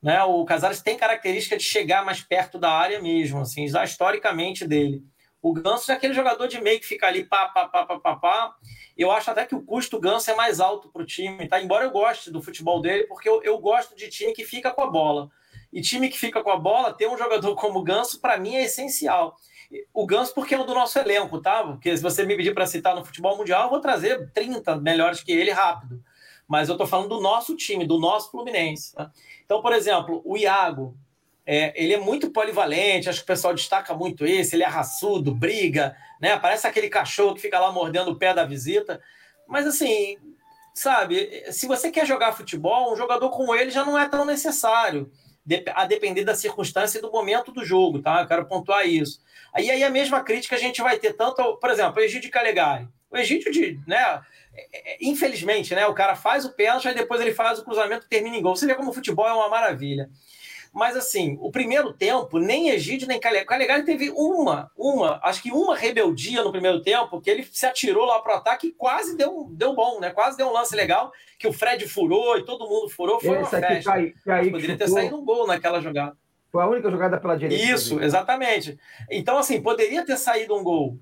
Né? O Casares tem característica de chegar mais perto da área mesmo, assim, já historicamente dele. O Ganso é aquele jogador de meio que fica ali pá, pá, pá, pá, pá, pá. Eu acho até que o custo do Ganso é mais alto para o time, tá? Embora eu goste do futebol dele, porque eu, eu gosto de time que fica com a bola. E time que fica com a bola, ter um jogador como o Ganso, para mim, é essencial. O Ganso, porque é o do nosso elenco, tá? Porque se você me pedir para citar no futebol mundial, eu vou trazer 30 melhores que ele rápido. Mas eu estou falando do nosso time, do nosso Fluminense. Tá? Então, por exemplo, o Iago, é, ele é muito polivalente, acho que o pessoal destaca muito esse, ele é raçudo, briga, né? Parece aquele cachorro que fica lá mordendo o pé da visita. Mas assim, sabe, se você quer jogar futebol, um jogador como ele já não é tão necessário, a depender da circunstância e do momento do jogo, tá? Eu quero pontuar isso. Aí, aí a mesma crítica a gente vai ter tanto, por exemplo, o Egídio Calegari. O Egídio, de, né? Infelizmente, né? O cara faz o pênalti, aí depois ele faz o cruzamento e termina em gol. Você vê como o futebol é uma maravilha. Mas assim, o primeiro tempo, nem Egídio, nem Calegari. Calegari teve uma, uma, acho que uma rebeldia no primeiro tempo, que ele se atirou lá pro ataque e quase deu, deu bom, né? Quase deu um lance legal, que o Fred furou e todo mundo furou. Foi Esse uma festa. Cai, cai, poderia ter saído um gol naquela jogada. Foi a única jogada pela direita. Isso, exatamente. Então, assim, poderia ter saído um gol.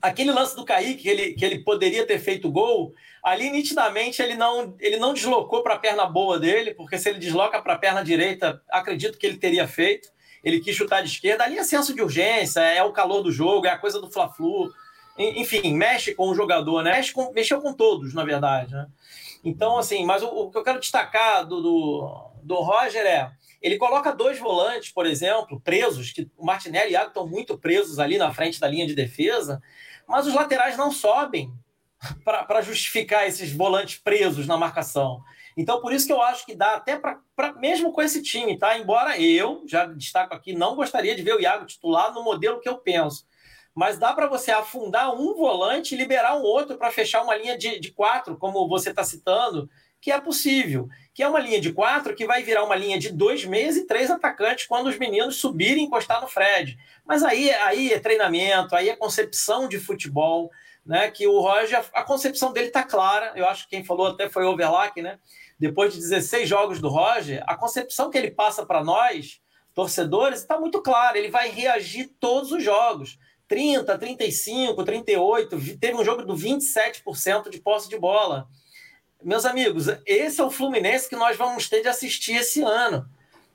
Aquele lance do Kaique, que ele, que ele poderia ter feito gol, ali nitidamente ele não, ele não deslocou para a perna boa dele, porque se ele desloca para a perna direita, acredito que ele teria feito. Ele quis chutar de esquerda, ali é senso de urgência, é o calor do jogo, é a coisa do Fla-Flu. Enfim, mexe com o jogador, né? Mexe com, mexeu com todos, na verdade. Né? Então, assim, mas o, o que eu quero destacar do, do, do Roger é ele coloca dois volantes, por exemplo, presos, que o Martinelli e o Iago estão muito presos ali na frente da linha de defesa, mas os laterais não sobem para justificar esses volantes presos na marcação. Então, por isso que eu acho que dá até para, mesmo com esse time, tá? Embora eu, já destaco aqui, não gostaria de ver o Iago titular no modelo que eu penso. Mas dá para você afundar um volante e liberar um outro para fechar uma linha de, de quatro, como você está citando, que é possível. Que é uma linha de quatro que vai virar uma linha de dois meias e três atacantes quando os meninos subirem e encostar no Fred. Mas aí, aí é treinamento, aí é concepção de futebol, né? Que o Roger, a concepção dele está clara. Eu acho que quem falou até foi o Overlack, né? Depois de 16 jogos do Roger, a concepção que ele passa para nós, torcedores, está muito clara. Ele vai reagir todos os jogos. 30, 35, 38, teve um jogo do 27% de posse de bola meus amigos, esse é o Fluminense que nós vamos ter de assistir esse ano.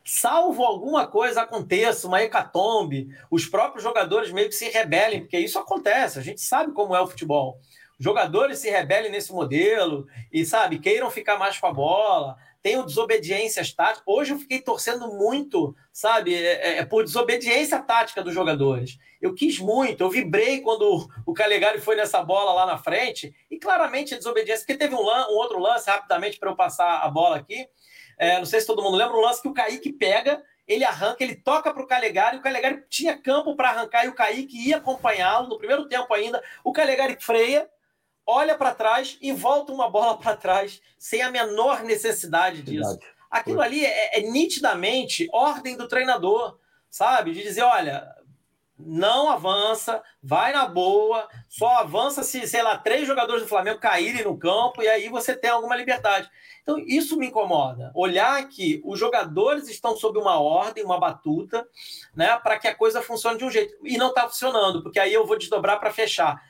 Salvo alguma coisa aconteça, uma hecatombe, os próprios jogadores meio que se rebelem, porque isso acontece, a gente sabe como é o futebol. Os jogadores se rebelem nesse modelo e, sabe, queiram ficar mais com a bola, tenho desobediências táticas. Hoje eu fiquei torcendo muito, sabe, é, é, é, por desobediência tática dos jogadores. Eu quis muito, eu vibrei quando o Calegari foi nessa bola lá na frente, e claramente a desobediência, porque teve um, um outro lance, rapidamente, para eu passar a bola aqui. É, não sei se todo mundo lembra, um lance que o Kaique pega, ele arranca, ele toca para o Calegari, o Calegari tinha campo para arrancar e o Kaique ia acompanhá-lo no primeiro tempo ainda. O Calegari freia, olha para trás e volta uma bola para trás, sem a menor necessidade disso. Verdade. Aquilo Foi. ali é, é, nitidamente ordem do treinador, sabe? De dizer, olha, não avança, vai na boa, só avança se, sei lá, três jogadores do Flamengo caírem no campo e aí você tem alguma liberdade. Então, isso me incomoda. Olhar que os jogadores estão sob uma ordem, uma batuta, né, para que a coisa funcione de um jeito. E não está funcionando, porque aí eu vou desdobrar para fechar.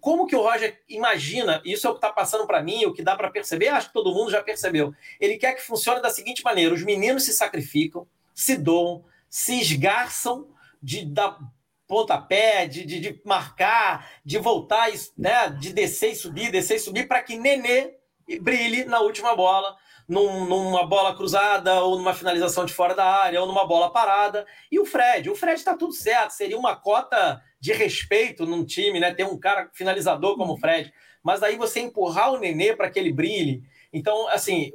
Como que o Roger imagina, isso é o que está passando para mim, o que dá para perceber, acho que todo mundo já percebeu. Ele quer que funcione da seguinte maneira: os meninos se sacrificam, se doam, se esgarçam de dar pontapé, de, de, de marcar, de voltar, né, de descer e subir, descer e subir, para que Nenê brilhe na última bola num, numa bola cruzada, ou numa finalização de fora da área, ou numa bola parada. E o Fred, o Fred está tudo certo, seria uma cota de respeito num time, né? Ter um cara finalizador como o Fred. Mas aí você empurrar o Nenê para que ele brilhe. Então, assim,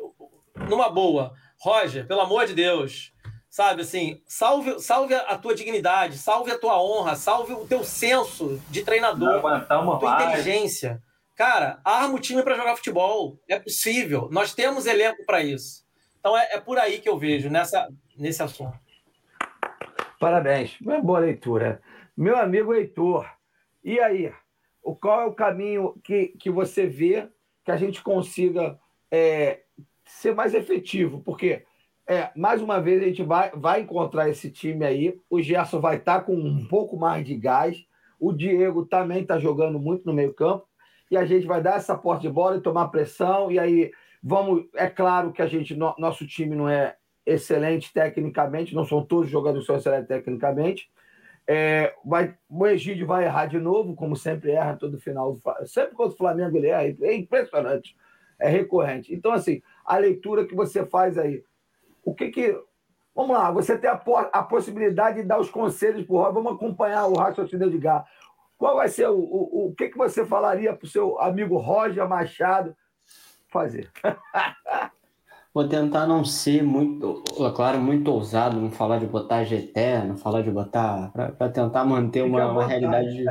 numa boa, Roger, pelo amor de Deus, sabe assim, salve, salve a tua dignidade, salve a tua honra, salve o teu senso de treinador, a tua inteligência. Cara, arma o time para jogar futebol. É possível. Nós temos elenco para isso. Então é, é, por aí que eu vejo nessa, nesse assunto. Parabéns. Uma boa leitura. Meu amigo Heitor, e aí? O, qual é o caminho que, que você vê que a gente consiga é, ser mais efetivo? Porque, é, mais uma vez, a gente vai, vai encontrar esse time aí. O Gerson vai estar tá com um pouco mais de gás. O Diego também está jogando muito no meio-campo e a gente vai dar essa porta de bola e tomar pressão. E aí vamos. É claro que a gente, no, nosso time não é excelente tecnicamente, não são todos os jogadores são excelentes tecnicamente. É, vai, o Egídio vai errar de novo, como sempre erra todo final. Sempre quando o Flamengo ele erra, é impressionante, é recorrente. Então, assim, a leitura que você faz aí. O que que. Vamos lá, você tem a, a possibilidade de dar os conselhos para o. Vamos acompanhar o raciocínio de Edgar. Qual vai ser o, o, o que, que você falaria para o seu amigo Roger Machado fazer? Vou tentar não ser muito, claro, muito ousado, não falar de botar GT, não falar de botar. para tentar manter uma, uma realidade.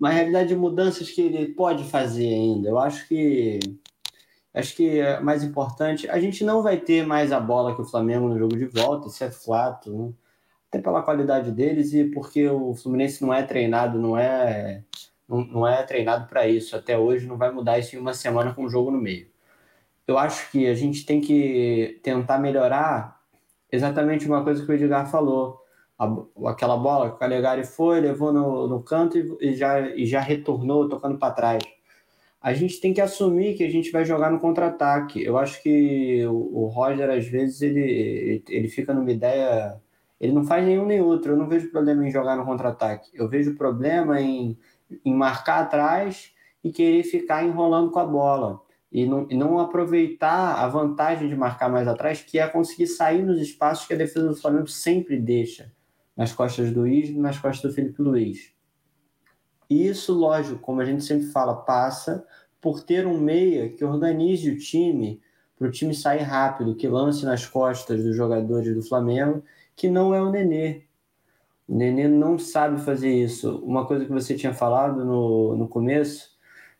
Uma realidade de mudanças que ele pode fazer ainda. Eu acho que. Acho que é mais importante. A gente não vai ter mais a bola que o Flamengo no jogo de volta, isso é fato. Né? Até pela qualidade deles e porque o Fluminense não é treinado, não é não, não é treinado para isso. Até hoje não vai mudar isso em uma semana com o jogo no meio. Eu acho que a gente tem que tentar melhorar exatamente uma coisa que o Edgar falou. A, aquela bola que o Calegari foi, levou no, no canto e, e, já, e já retornou tocando para trás. A gente tem que assumir que a gente vai jogar no contra-ataque. Eu acho que o, o Roger, às vezes, ele, ele fica numa ideia ele não faz nenhum nem outro. Eu não vejo problema em jogar no contra-ataque. Eu vejo problema em, em marcar atrás e querer ficar enrolando com a bola. E não, e não aproveitar a vantagem de marcar mais atrás, que é conseguir sair nos espaços que a defesa do Flamengo sempre deixa. Nas costas do Ismo, nas costas do Felipe Luiz. E isso, lógico, como a gente sempre fala, passa por ter um meia que organize o time para o time sair rápido, que lance nas costas dos jogadores do Flamengo que não é o Nenê. O Nenê não sabe fazer isso. Uma coisa que você tinha falado no, no começo,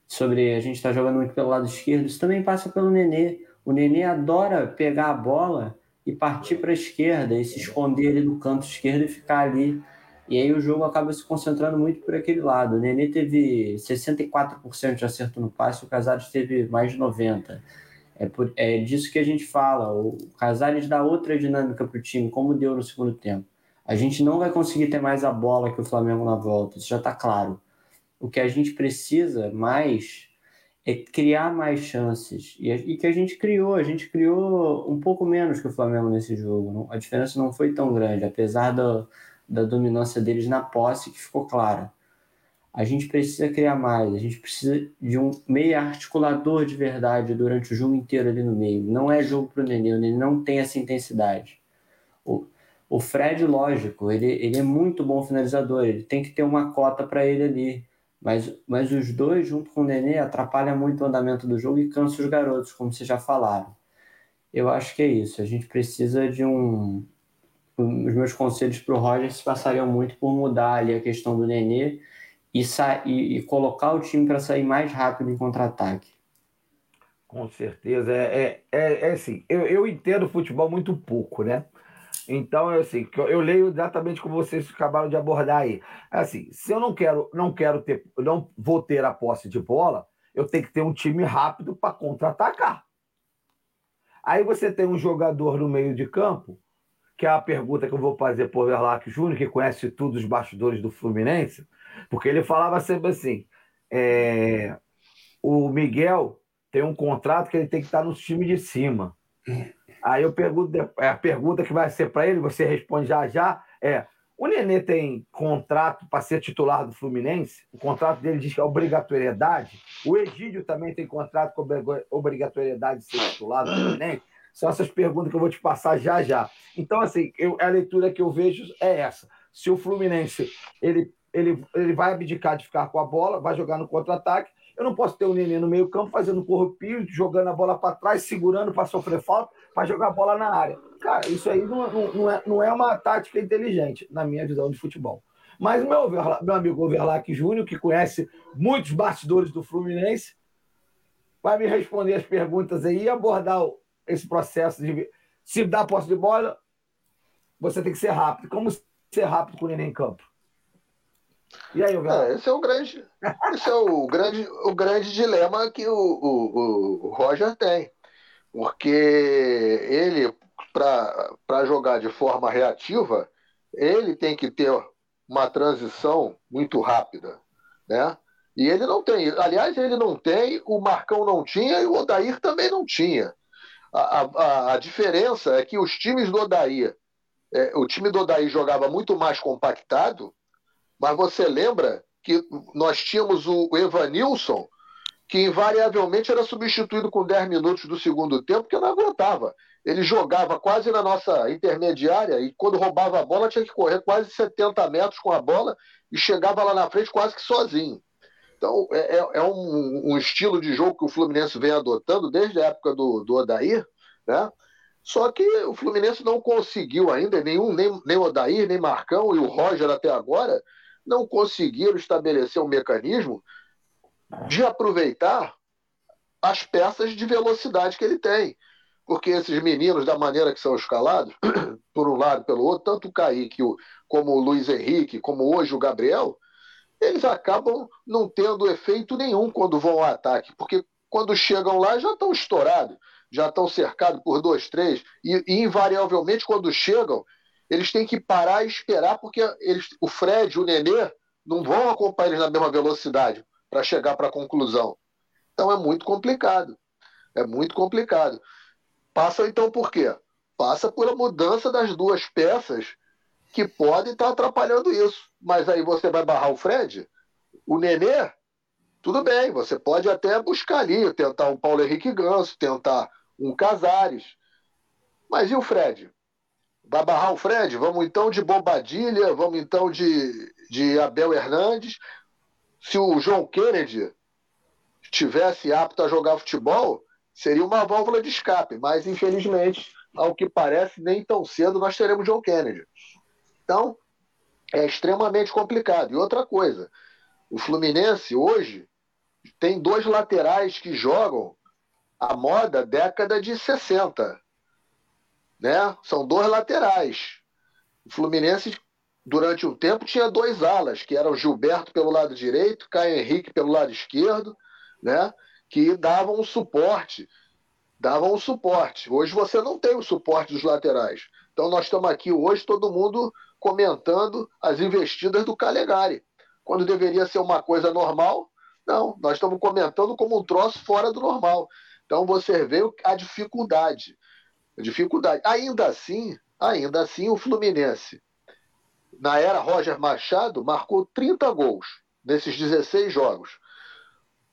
sobre a gente estar tá jogando muito pelo lado esquerdo, isso também passa pelo Nenê. O Nenê adora pegar a bola e partir para a esquerda e se esconder ali no canto esquerdo e ficar ali. E aí o jogo acaba se concentrando muito por aquele lado. O Nenê teve 64% de acerto no passe, o Casares teve mais de 90%. É, por, é disso que a gente fala. O Casares dá outra dinâmica para o time, como deu no segundo tempo. A gente não vai conseguir ter mais a bola que o Flamengo na volta, isso já está claro. O que a gente precisa mais é criar mais chances. E, e, que a gente criou, a gente criou um pouco menos que o Flamengo nesse jogo. A diferença não foi tão grande, apesar da, da dominância deles na posse, que ficou clara a gente precisa criar mais, a gente precisa de um meio articulador de verdade durante o jogo inteiro ali no meio. Não é jogo para o Nenê, o Nenê não tem essa intensidade. O, o Fred, lógico, ele, ele é muito bom finalizador, ele tem que ter uma cota para ele ali. Mas, mas os dois, junto com o Nenê, atrapalham muito o andamento do jogo e cansam os garotos, como vocês já falaram. Eu acho que é isso. A gente precisa de um. Os meus conselhos para o Roger se passariam muito por mudar ali a questão do Nenê e, e, e colocar o time para sair mais rápido em contra-ataque. Com certeza. É, é, é, é assim, eu, eu entendo futebol muito pouco, né? Então, é assim, eu leio exatamente como vocês acabaram de abordar aí. É assim, se eu não quero, não quero ter, não vou ter a posse de bola, eu tenho que ter um time rápido para contra-atacar. Aí você tem um jogador no meio de campo, que é a pergunta que eu vou fazer para o Verlac Júnior, que conhece tudo os bastidores do Fluminense. Porque ele falava sempre assim: é, o Miguel tem um contrato que ele tem que estar no time de cima. Aí eu pergunto, é a pergunta que vai ser para ele, você responde já já, é O Nenê tem contrato para ser titular do Fluminense? O contrato dele diz que é obrigatoriedade. O Egídio também tem contrato com obrigatoriedade de ser titular do Fluminense? São essas perguntas que eu vou te passar já já. Então, assim, eu, a leitura que eu vejo é essa. Se o Fluminense ele, ele, ele vai abdicar de ficar com a bola, vai jogar no contra-ataque, eu não posso ter o Nenê no meio-campo fazendo corrupio, jogando a bola para trás, segurando para sofrer falta, para jogar a bola na área. Cara, isso aí não, não, não, é, não é uma tática inteligente, na minha visão de futebol. Mas o meu, meu amigo Overlac Júnior, que conhece muitos bastidores do Fluminense, vai me responder as perguntas aí e abordar esse processo de se dá posse de bola, você tem que ser rápido. Como ser rápido com o Nenê em campo? E aí, é, esse é o grande, esse é o grande, o grande dilema que o, o, o Roger tem. Porque ele, para jogar de forma reativa, ele tem que ter uma transição muito rápida. Né? E ele não tem. Aliás, ele não tem, o Marcão não tinha e o Odair também não tinha. A, a, a diferença é que os times do Odair, é, o time do Odair jogava muito mais compactado mas você lembra que nós tínhamos o Evanilson, que invariavelmente era substituído com 10 minutos do segundo tempo, porque não aguentava. Ele jogava quase na nossa intermediária e quando roubava a bola tinha que correr quase 70 metros com a bola e chegava lá na frente quase que sozinho. Então é, é, é um, um, estilo de jogo que o Fluminense vem adotando desde a época do, do Odair, né? Só que o Fluminense não conseguiu ainda, nenhum, nem, nem Odair, nem Marcão e o Roger até agora, não conseguiram estabelecer um mecanismo de aproveitar as peças de velocidade que ele tem. Porque esses meninos, da maneira que são escalados, por um lado pelo outro, tanto o Kaique como o Luiz Henrique, como hoje o Gabriel, eles acabam não tendo efeito nenhum quando vão ao ataque, porque quando chegam lá já estão estourados, já estão cercados por dois, três, e, e invariavelmente quando chegam, eles têm que parar e esperar, porque eles, o Fred, o Nenê, não vão acompanhar eles na mesma velocidade para chegar para a conclusão. Então é muito complicado. É muito complicado. Passa então por quê? Passa por a mudança das duas peças que podem estar atrapalhando isso. Mas aí você vai barrar o Fred? O Nenê? Tudo bem, você pode até buscar ali, tentar um Paulo Henrique Ganso, tentar um Casares. Mas e o Fred? Vai barrar o Fred? Vamos então de Bobadilha, vamos então de, de Abel Hernandes. Se o João Kennedy estivesse apto a jogar futebol, seria uma válvula de escape, mas infelizmente, ao que parece, nem tão cedo nós teremos João Kennedy. Então, é extremamente complicado. E outra coisa, o Fluminense hoje tem dois laterais que jogam a moda década de 60 né? São dois laterais. O Fluminense, durante um tempo, tinha dois alas, que eram Gilberto pelo lado direito, Caio Henrique pelo lado esquerdo, né? Que davam um suporte. Davam suporte. Hoje você não tem o suporte dos laterais. Então nós estamos aqui hoje, todo mundo comentando as investidas do Calegari. Quando deveria ser uma coisa normal, não, nós estamos comentando como um troço fora do normal. Então você vê a dificuldade dificuldade. Ainda assim, ainda assim, o Fluminense, na era Roger Machado, marcou 30 gols nesses 16 jogos.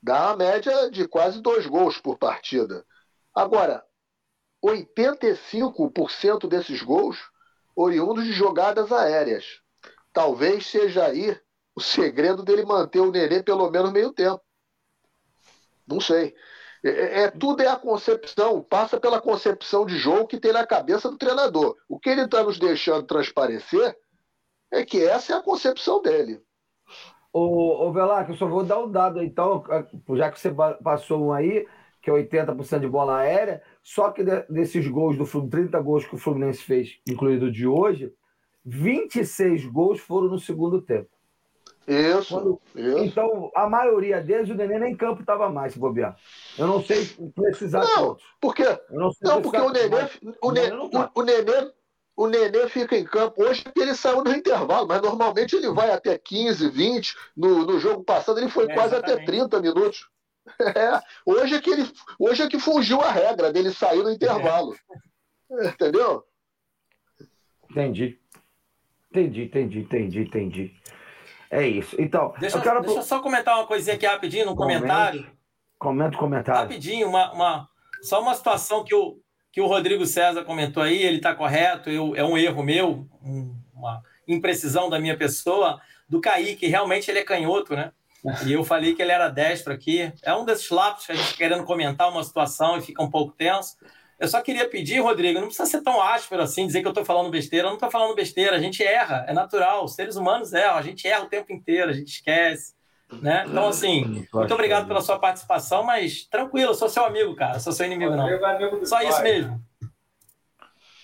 Dá uma média de quase dois gols por partida. Agora, 85% desses gols oriundos de jogadas aéreas. Talvez seja aí o segredo dele manter o Nenê pelo menos meio tempo. Não sei. É, é, é, tudo é a concepção, passa pela concepção de jogo que tem na cabeça do treinador. O que ele está nos deixando transparecer é que essa é a concepção dele. Ô, ô Velar, eu só vou dar um dado, então, já que você passou um aí, que é 80% de bola aérea, só que desses gols do Fluminense, 30 gols que o Fluminense fez, incluído de hoje, 26 gols foram no segundo tempo. Isso, Quando... isso, Então, a maioria deles, o Nenê nem em campo estava mais, se bobear. Eu não sei precisar não, todos. Porque, não, não porque o Nenê, o, Nenê, o, o, Nenê, o Nenê fica em campo hoje porque ele saiu no intervalo, mas normalmente ele vai até 15, 20. No, no jogo passado ele foi é, quase exatamente. até 30 minutos. É, hoje, é que ele, hoje é que fugiu a regra dele sair no intervalo. É. Entendeu? Entendi. Entendi, entendi, entendi, entendi. É isso. Então, deixa eu, quero... deixa eu só comentar uma coisinha aqui rapidinho no comentário. Comenta o comentário. Rapidinho, uma, uma, só uma situação que o, que o Rodrigo César comentou aí, ele está correto, eu, é um erro meu, uma imprecisão da minha pessoa, do Kaique, realmente ele é canhoto, né? E eu falei que ele era destro aqui. É um desses lápis que a gente querendo comentar uma situação e fica um pouco tenso. Eu só queria pedir, Rodrigo, não precisa ser tão áspero assim, dizer que eu estou falando besteira. Eu não estou falando besteira, a gente erra, é natural. Os seres humanos erram, a gente erra o tempo inteiro, a gente esquece. Né? Então, assim, muito obrigado pela sua participação, mas tranquilo, eu sou seu amigo, cara, sou seu inimigo, não. É só isso mesmo.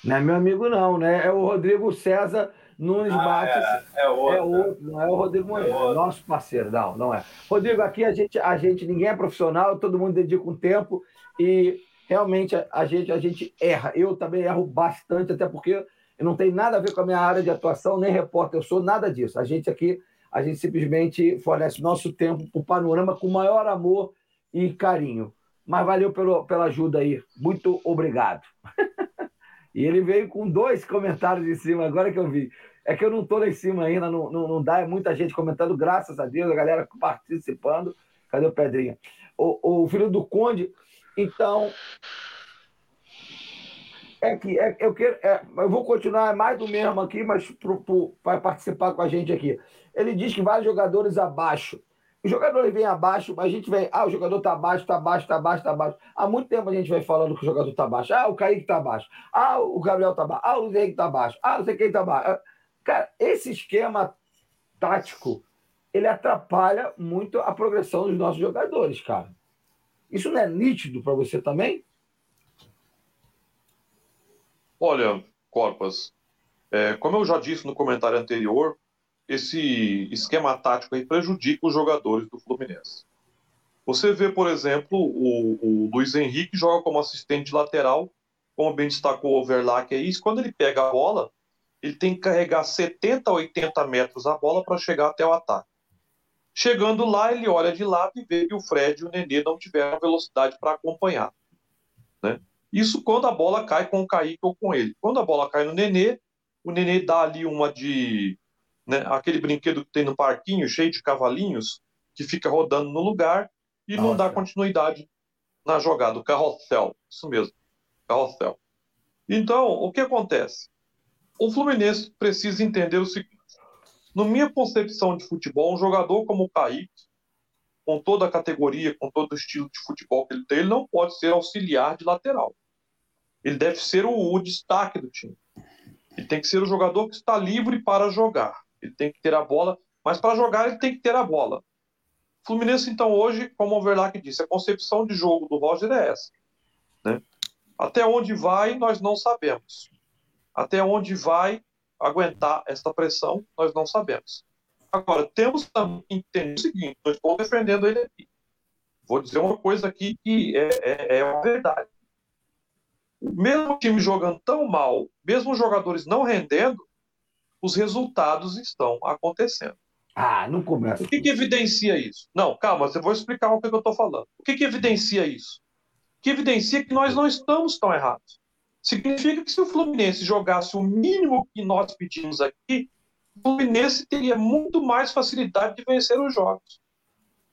Não é meu amigo, não, né? É o Rodrigo César Nunes ah, Matos. É, é, outro. É outro, não é o Rodrigo Moreira, é nosso parceiro, não, não é. Rodrigo, aqui a gente, a gente, ninguém é profissional, todo mundo dedica um tempo e realmente a, gente, a gente erra. Eu também erro bastante, até porque não tem nada a ver com a minha área de atuação, nem repórter, eu sou nada disso. A gente aqui, a gente simplesmente fornece nosso tempo para o panorama com maior amor e carinho. Mas valeu pelo, pela ajuda aí. Muito obrigado. e ele veio com dois comentários em cima, agora que eu vi. É que eu não estou lá em cima ainda, não, não, não dá, é muita gente comentando, graças a Deus, a galera participando. Cadê o Pedrinha? O, o filho do Conde então, é que é, eu, quero, é, eu vou continuar mais do mesmo aqui, mas para participar com a gente aqui. Ele diz que vários jogadores abaixo. Os jogadores vêm abaixo, a gente vem, ah, o jogador está abaixo, está abaixo, está abaixo, está abaixo. Há muito tempo a gente vem falando que o jogador está abaixo. Ah, o Kaique está abaixo. Ah, o Gabriel está abaixo. Ah, o Zé está abaixo. Ah, não sei quem está abaixo. Ah, cara, esse esquema tático, ele atrapalha muito a progressão dos nossos jogadores, cara. Isso não é nítido para você também? Olha, Corpas, é, como eu já disse no comentário anterior, esse esquema tático aí prejudica os jogadores do Fluminense. Você vê, por exemplo, o, o Luiz Henrique joga como assistente lateral, como bem destacou o Overlack aí, quando ele pega a bola, ele tem que carregar 70, 80 metros a bola para chegar até o ataque. Chegando lá, ele olha de lado e vê que o Fred e o Nenê não tiveram velocidade para acompanhar. Né? Isso quando a bola cai com o Kaique ou com ele. Quando a bola cai no Nenê, o Nenê dá ali uma de. Né, aquele brinquedo que tem no parquinho, cheio de cavalinhos, que fica rodando no lugar e Nossa. não dá continuidade na jogada. O carrossel. Isso mesmo. Carrossel. Então, o que acontece? O Fluminense precisa entender o seguinte no minha concepção de futebol, um jogador como o Kaique, com toda a categoria, com todo o estilo de futebol que ele tem, ele não pode ser auxiliar de lateral. Ele deve ser o, o destaque do time. Ele tem que ser o jogador que está livre para jogar. Ele tem que ter a bola, mas para jogar ele tem que ter a bola. Fluminense, então, hoje, como o Overlack disse, a concepção de jogo do Roger é essa. Né? Até onde vai, nós não sabemos. Até onde vai, aguentar essa pressão, nós não sabemos. Agora, temos também que entender o seguinte: eu estou defendendo ele aqui. Vou dizer uma coisa aqui que é, é, é uma verdade. Mesmo o time jogando tão mal, mesmo os jogadores não rendendo, os resultados estão acontecendo. Ah, não começa. O que, que evidencia isso? Não, calma, eu vou explicar o que, que eu estou falando. O que, que evidencia isso? Que evidencia que nós não estamos tão errados. Significa que se o Fluminense jogasse o mínimo que nós pedimos aqui, o Fluminense teria muito mais facilidade de vencer os jogos.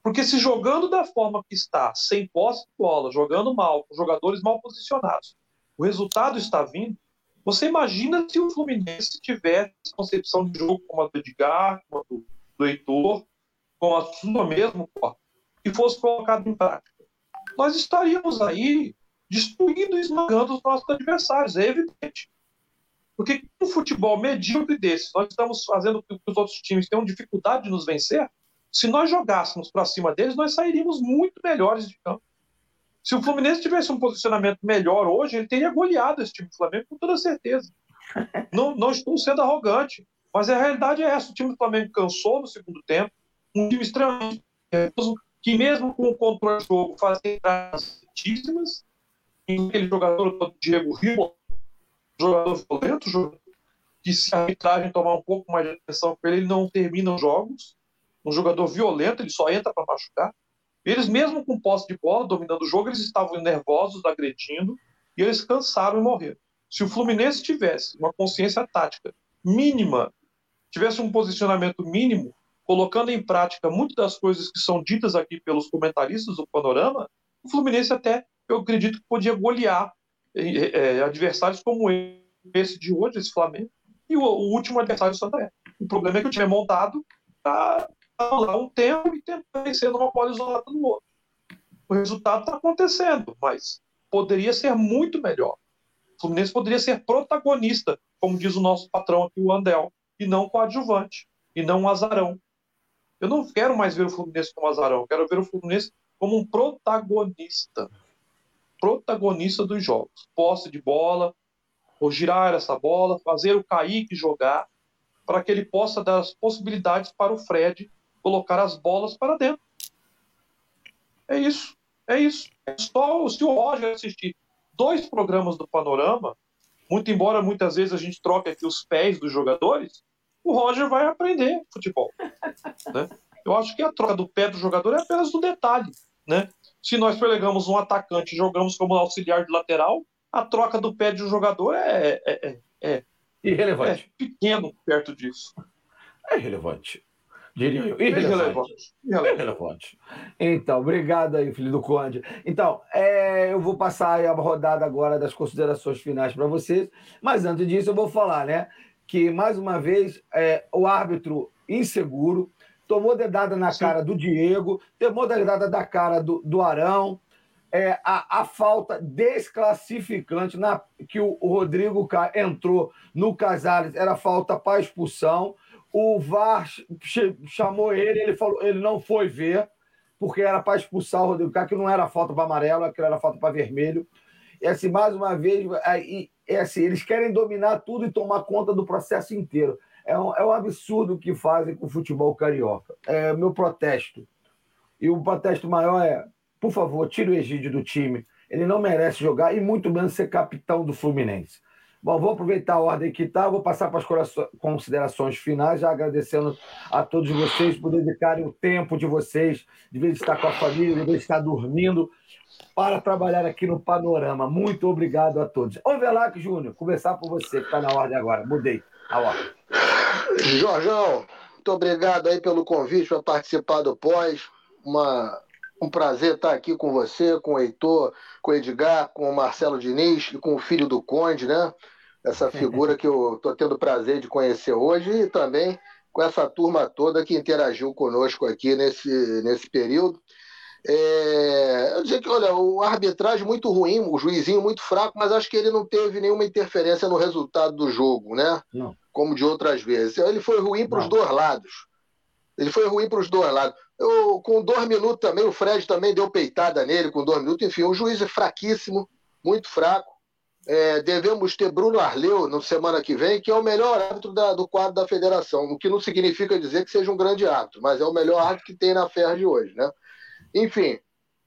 Porque se jogando da forma que está, sem posse de bola, jogando mal, com jogadores mal posicionados, o resultado está vindo, você imagina se o Fluminense tivesse concepção de jogo como a do Edgar, como a do, do Heitor, como a sua mesmo, que fosse colocado em prática. Nós estaríamos aí destruindo e esmagando os nossos adversários, é evidente. Porque um futebol medíocre desse, nós estamos fazendo com que os outros times tenham dificuldade de nos vencer, se nós jogássemos para cima deles, nós sairíamos muito melhores de campo. Se o Fluminense tivesse um posicionamento melhor hoje, ele teria goleado esse time do Flamengo com toda certeza. Não, não estou sendo arrogante, mas a realidade é essa. O time do Flamengo cansou no segundo tempo, um time extremamente que mesmo com o controle do jogo fazia entradas altíssimas, aquele jogador do Diego Rio, jogador violento, que se a arbitragem tomar um pouco mais de atenção ele, ele não termina os jogos. Um jogador violento, ele só entra para machucar. Eles, mesmo com posse de bola, dominando o jogo, eles estavam nervosos, agredindo, e eles cansaram e morreram. Se o Fluminense tivesse uma consciência tática mínima tivesse um posicionamento mínimo, colocando em prática muitas das coisas que são ditas aqui pelos comentaristas do Panorama, o Fluminense até, eu acredito que podia golear é, adversários como esse de hoje, esse Flamengo, e o, o último adversário do Santa Fé. O problema é que o time é montado para lá um tempo e tentar vencer numa bola isolada no outro. O resultado está acontecendo, mas poderia ser muito melhor. O Fluminense poderia ser protagonista, como diz o nosso patrão aqui, o Andel, e não coadjuvante, e não um azarão. Eu não quero mais ver o Fluminense como azarão, eu quero ver o Fluminense como um protagonista. Protagonista dos jogos. Posse de bola, ou girar essa bola, fazer o Kaique jogar, para que ele possa dar as possibilidades para o Fred colocar as bolas para dentro. É isso. É isso. É só se o Roger assistir dois programas do Panorama, muito embora muitas vezes a gente troque aqui os pés dos jogadores, o Roger vai aprender futebol. Né? Eu acho que a troca do pé do jogador é apenas do detalhe. Né? Se nós pegamos um atacante e jogamos como auxiliar de lateral, a troca do pé de um jogador é, é, é, é irrelevante. É pequeno perto disso. É irrelevante. Diria eu. Irrelevante. Irrelevante. Então, obrigado aí, filho do Conde. Então, é, eu vou passar a rodada agora das considerações finais para vocês, mas antes disso eu vou falar, né? Que, mais uma vez, é, o árbitro inseguro tomou dedada na Sim. cara do Diego, tomou dedada da cara do, do Arão, é, a, a, falta desclassificante na, que o, o Rodrigo entrou no Casares era falta para expulsão. O VAR chamou ele, ele falou, ele não foi ver, porque era para expulsar o Rodrigo Caio, que não era falta para amarelo, aquilo era falta para vermelho. E assim, mais uma vez, aí, é assim, eles querem dominar tudo e tomar conta do processo inteiro. É um, é um absurdo o que fazem com o futebol carioca. É meu protesto. E o protesto maior é por favor, tire o Egídio do time. Ele não merece jogar e muito menos ser capitão do Fluminense. Bom, vou aproveitar a ordem que está, vou passar para as considerações finais, já agradecendo a todos vocês por dedicarem o tempo de vocês, de vez estar com a família, de vez estar dormindo, para trabalhar aqui no Panorama. Muito obrigado a todos. Ovelac Júnior, começar por você, que está na ordem agora. Mudei a ordem. Jorjão, muito obrigado aí pelo convite para participar do pós. Uma um prazer estar aqui com você, com o Heitor, com o Edgar, com o Marcelo Diniz e com o filho do Conde, né? Essa figura que eu estou tendo o prazer de conhecer hoje e também com essa turma toda que interagiu conosco aqui nesse, nesse período. É, eu dizer que, olha, o arbitragem muito ruim, o juizinho muito fraco, mas acho que ele não teve nenhuma interferência no resultado do jogo, né? Não. Como de outras vezes. Ele foi ruim para os dois lados. Ele foi ruim para os dois lados. Eu, com dois minutos também, o Fred também deu peitada nele com dois minutos. Enfim, o juiz é fraquíssimo, muito fraco. É, devemos ter Bruno Arleu na semana que vem, que é o melhor árbitro da, do quadro da federação, o que não significa dizer que seja um grande árbitro, mas é o melhor árbitro que tem na Ferra de hoje, né? Enfim,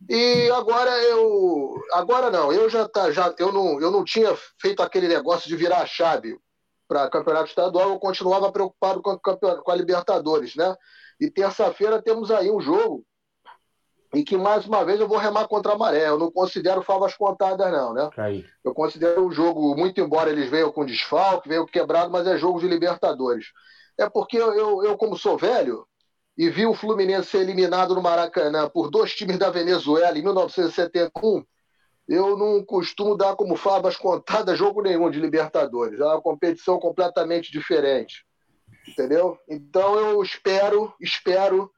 e agora eu. Agora não, eu já, tá, já eu, não, eu não tinha feito aquele negócio de virar a chave para campeonato estadual, eu continuava preocupado com, com a Libertadores, né? E terça-feira temos aí um jogo em que, mais uma vez, eu vou remar contra a maré. Eu não considero favas contadas, não, né? Aí. Eu considero um jogo, muito embora eles venham com desfalque, venham quebrado, mas é jogo de Libertadores. É porque eu, eu, eu, como sou velho, e vi o Fluminense ser eliminado no Maracanã por dois times da Venezuela em 1971, eu não costumo dar como favas contadas jogo nenhum de Libertadores. É uma competição completamente diferente entendeu? Então eu espero, espero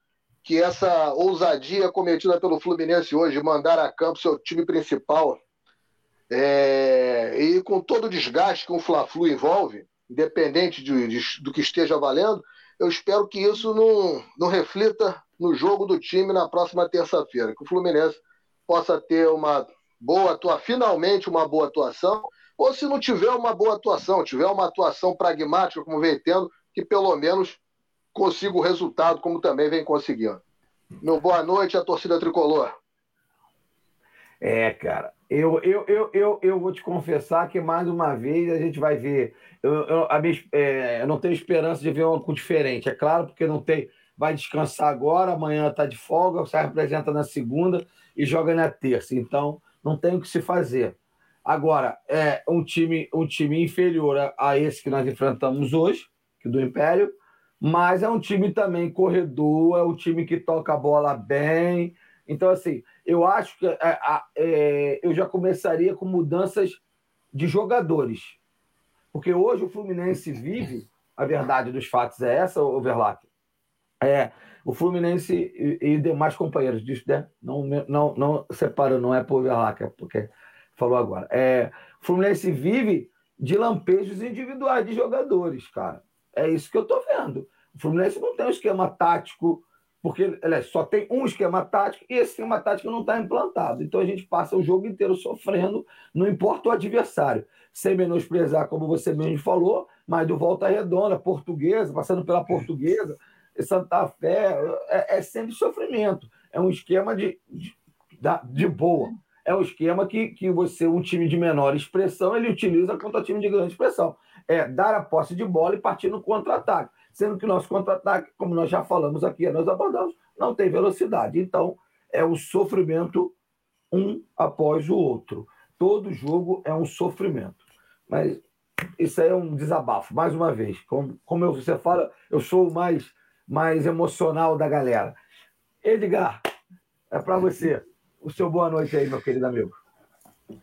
que essa ousadia cometida pelo Fluminense hoje, mandar a campo seu time principal, é, e com todo o desgaste que um Fla-Flu envolve, independente de, de, do que esteja valendo, eu espero que isso não, não reflita no jogo do time na próxima terça-feira, que o Fluminense possa ter uma boa atuação, finalmente uma boa atuação, ou se não tiver uma boa atuação, tiver uma atuação pragmática, como vem tendo, que pelo menos consiga o resultado, como também vem conseguindo. Meu boa noite à torcida tricolor. É, cara, eu, eu, eu, eu, eu vou te confessar que mais uma vez a gente vai ver. Eu, eu, a minha, é, eu não tenho esperança de ver algo diferente, é claro, porque não tem. Vai descansar agora, amanhã está de folga, se representa na segunda e joga na terça. Então, não tem o que se fazer. Agora, é um time, um time inferior a, a esse que nós enfrentamos hoje, do Império, mas é um time também corredor, é um time que toca a bola bem. Então, assim, eu acho que é, é, eu já começaria com mudanças de jogadores. Porque hoje o Fluminense vive, a verdade dos fatos é essa, Overlap. É, o Fluminense e, e demais companheiros disso, né? Não, não, não separa, não é por Overlap, é porque falou agora. É, o Fluminense vive de lampejos individuais de jogadores, cara. É isso que eu tô vendo. O Fluminense não tem um esquema tático porque ele só tem um esquema tático e esse esquema tático não está implantado. Então a gente passa o jogo inteiro sofrendo, não importa o adversário. Sem menosprezar, como você mesmo falou, mas do Volta Redonda, Portuguesa, passando pela Portuguesa, Santa Fé, é, é sempre sofrimento. É um esquema de, de, de boa. É um esquema que, que você, um time de menor expressão, ele utiliza contra time de grande expressão. É dar a posse de bola e partir no contra-ataque sendo que nosso contra-ataque, como nós já falamos aqui, nós abordamos, não tem velocidade. Então, é o sofrimento um após o outro. Todo jogo é um sofrimento. Mas isso aí é um desabafo, mais uma vez. Como, como você fala, eu sou o mais, mais emocional da galera. Edgar, é para você. O seu boa noite aí, meu querido amigo.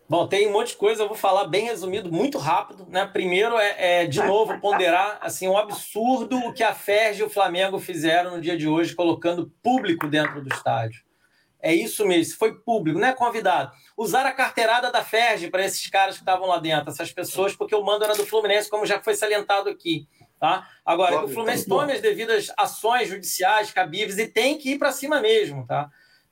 Bom, tem um monte de coisa, eu vou falar bem resumido, muito rápido. Né? Primeiro é, é de novo, ponderar assim, um absurdo o que a Ferg e o Flamengo fizeram no dia de hoje, colocando público dentro do estádio. É isso mesmo, foi público, não é convidado. Usar a carteirada da Ferg para esses caras que estavam lá dentro, essas pessoas, porque o mando era do Fluminense, como já foi salientado aqui. Tá? Agora, que o Fluminense tome as devidas ações judiciais cabíveis e tem que ir para cima mesmo. Tá?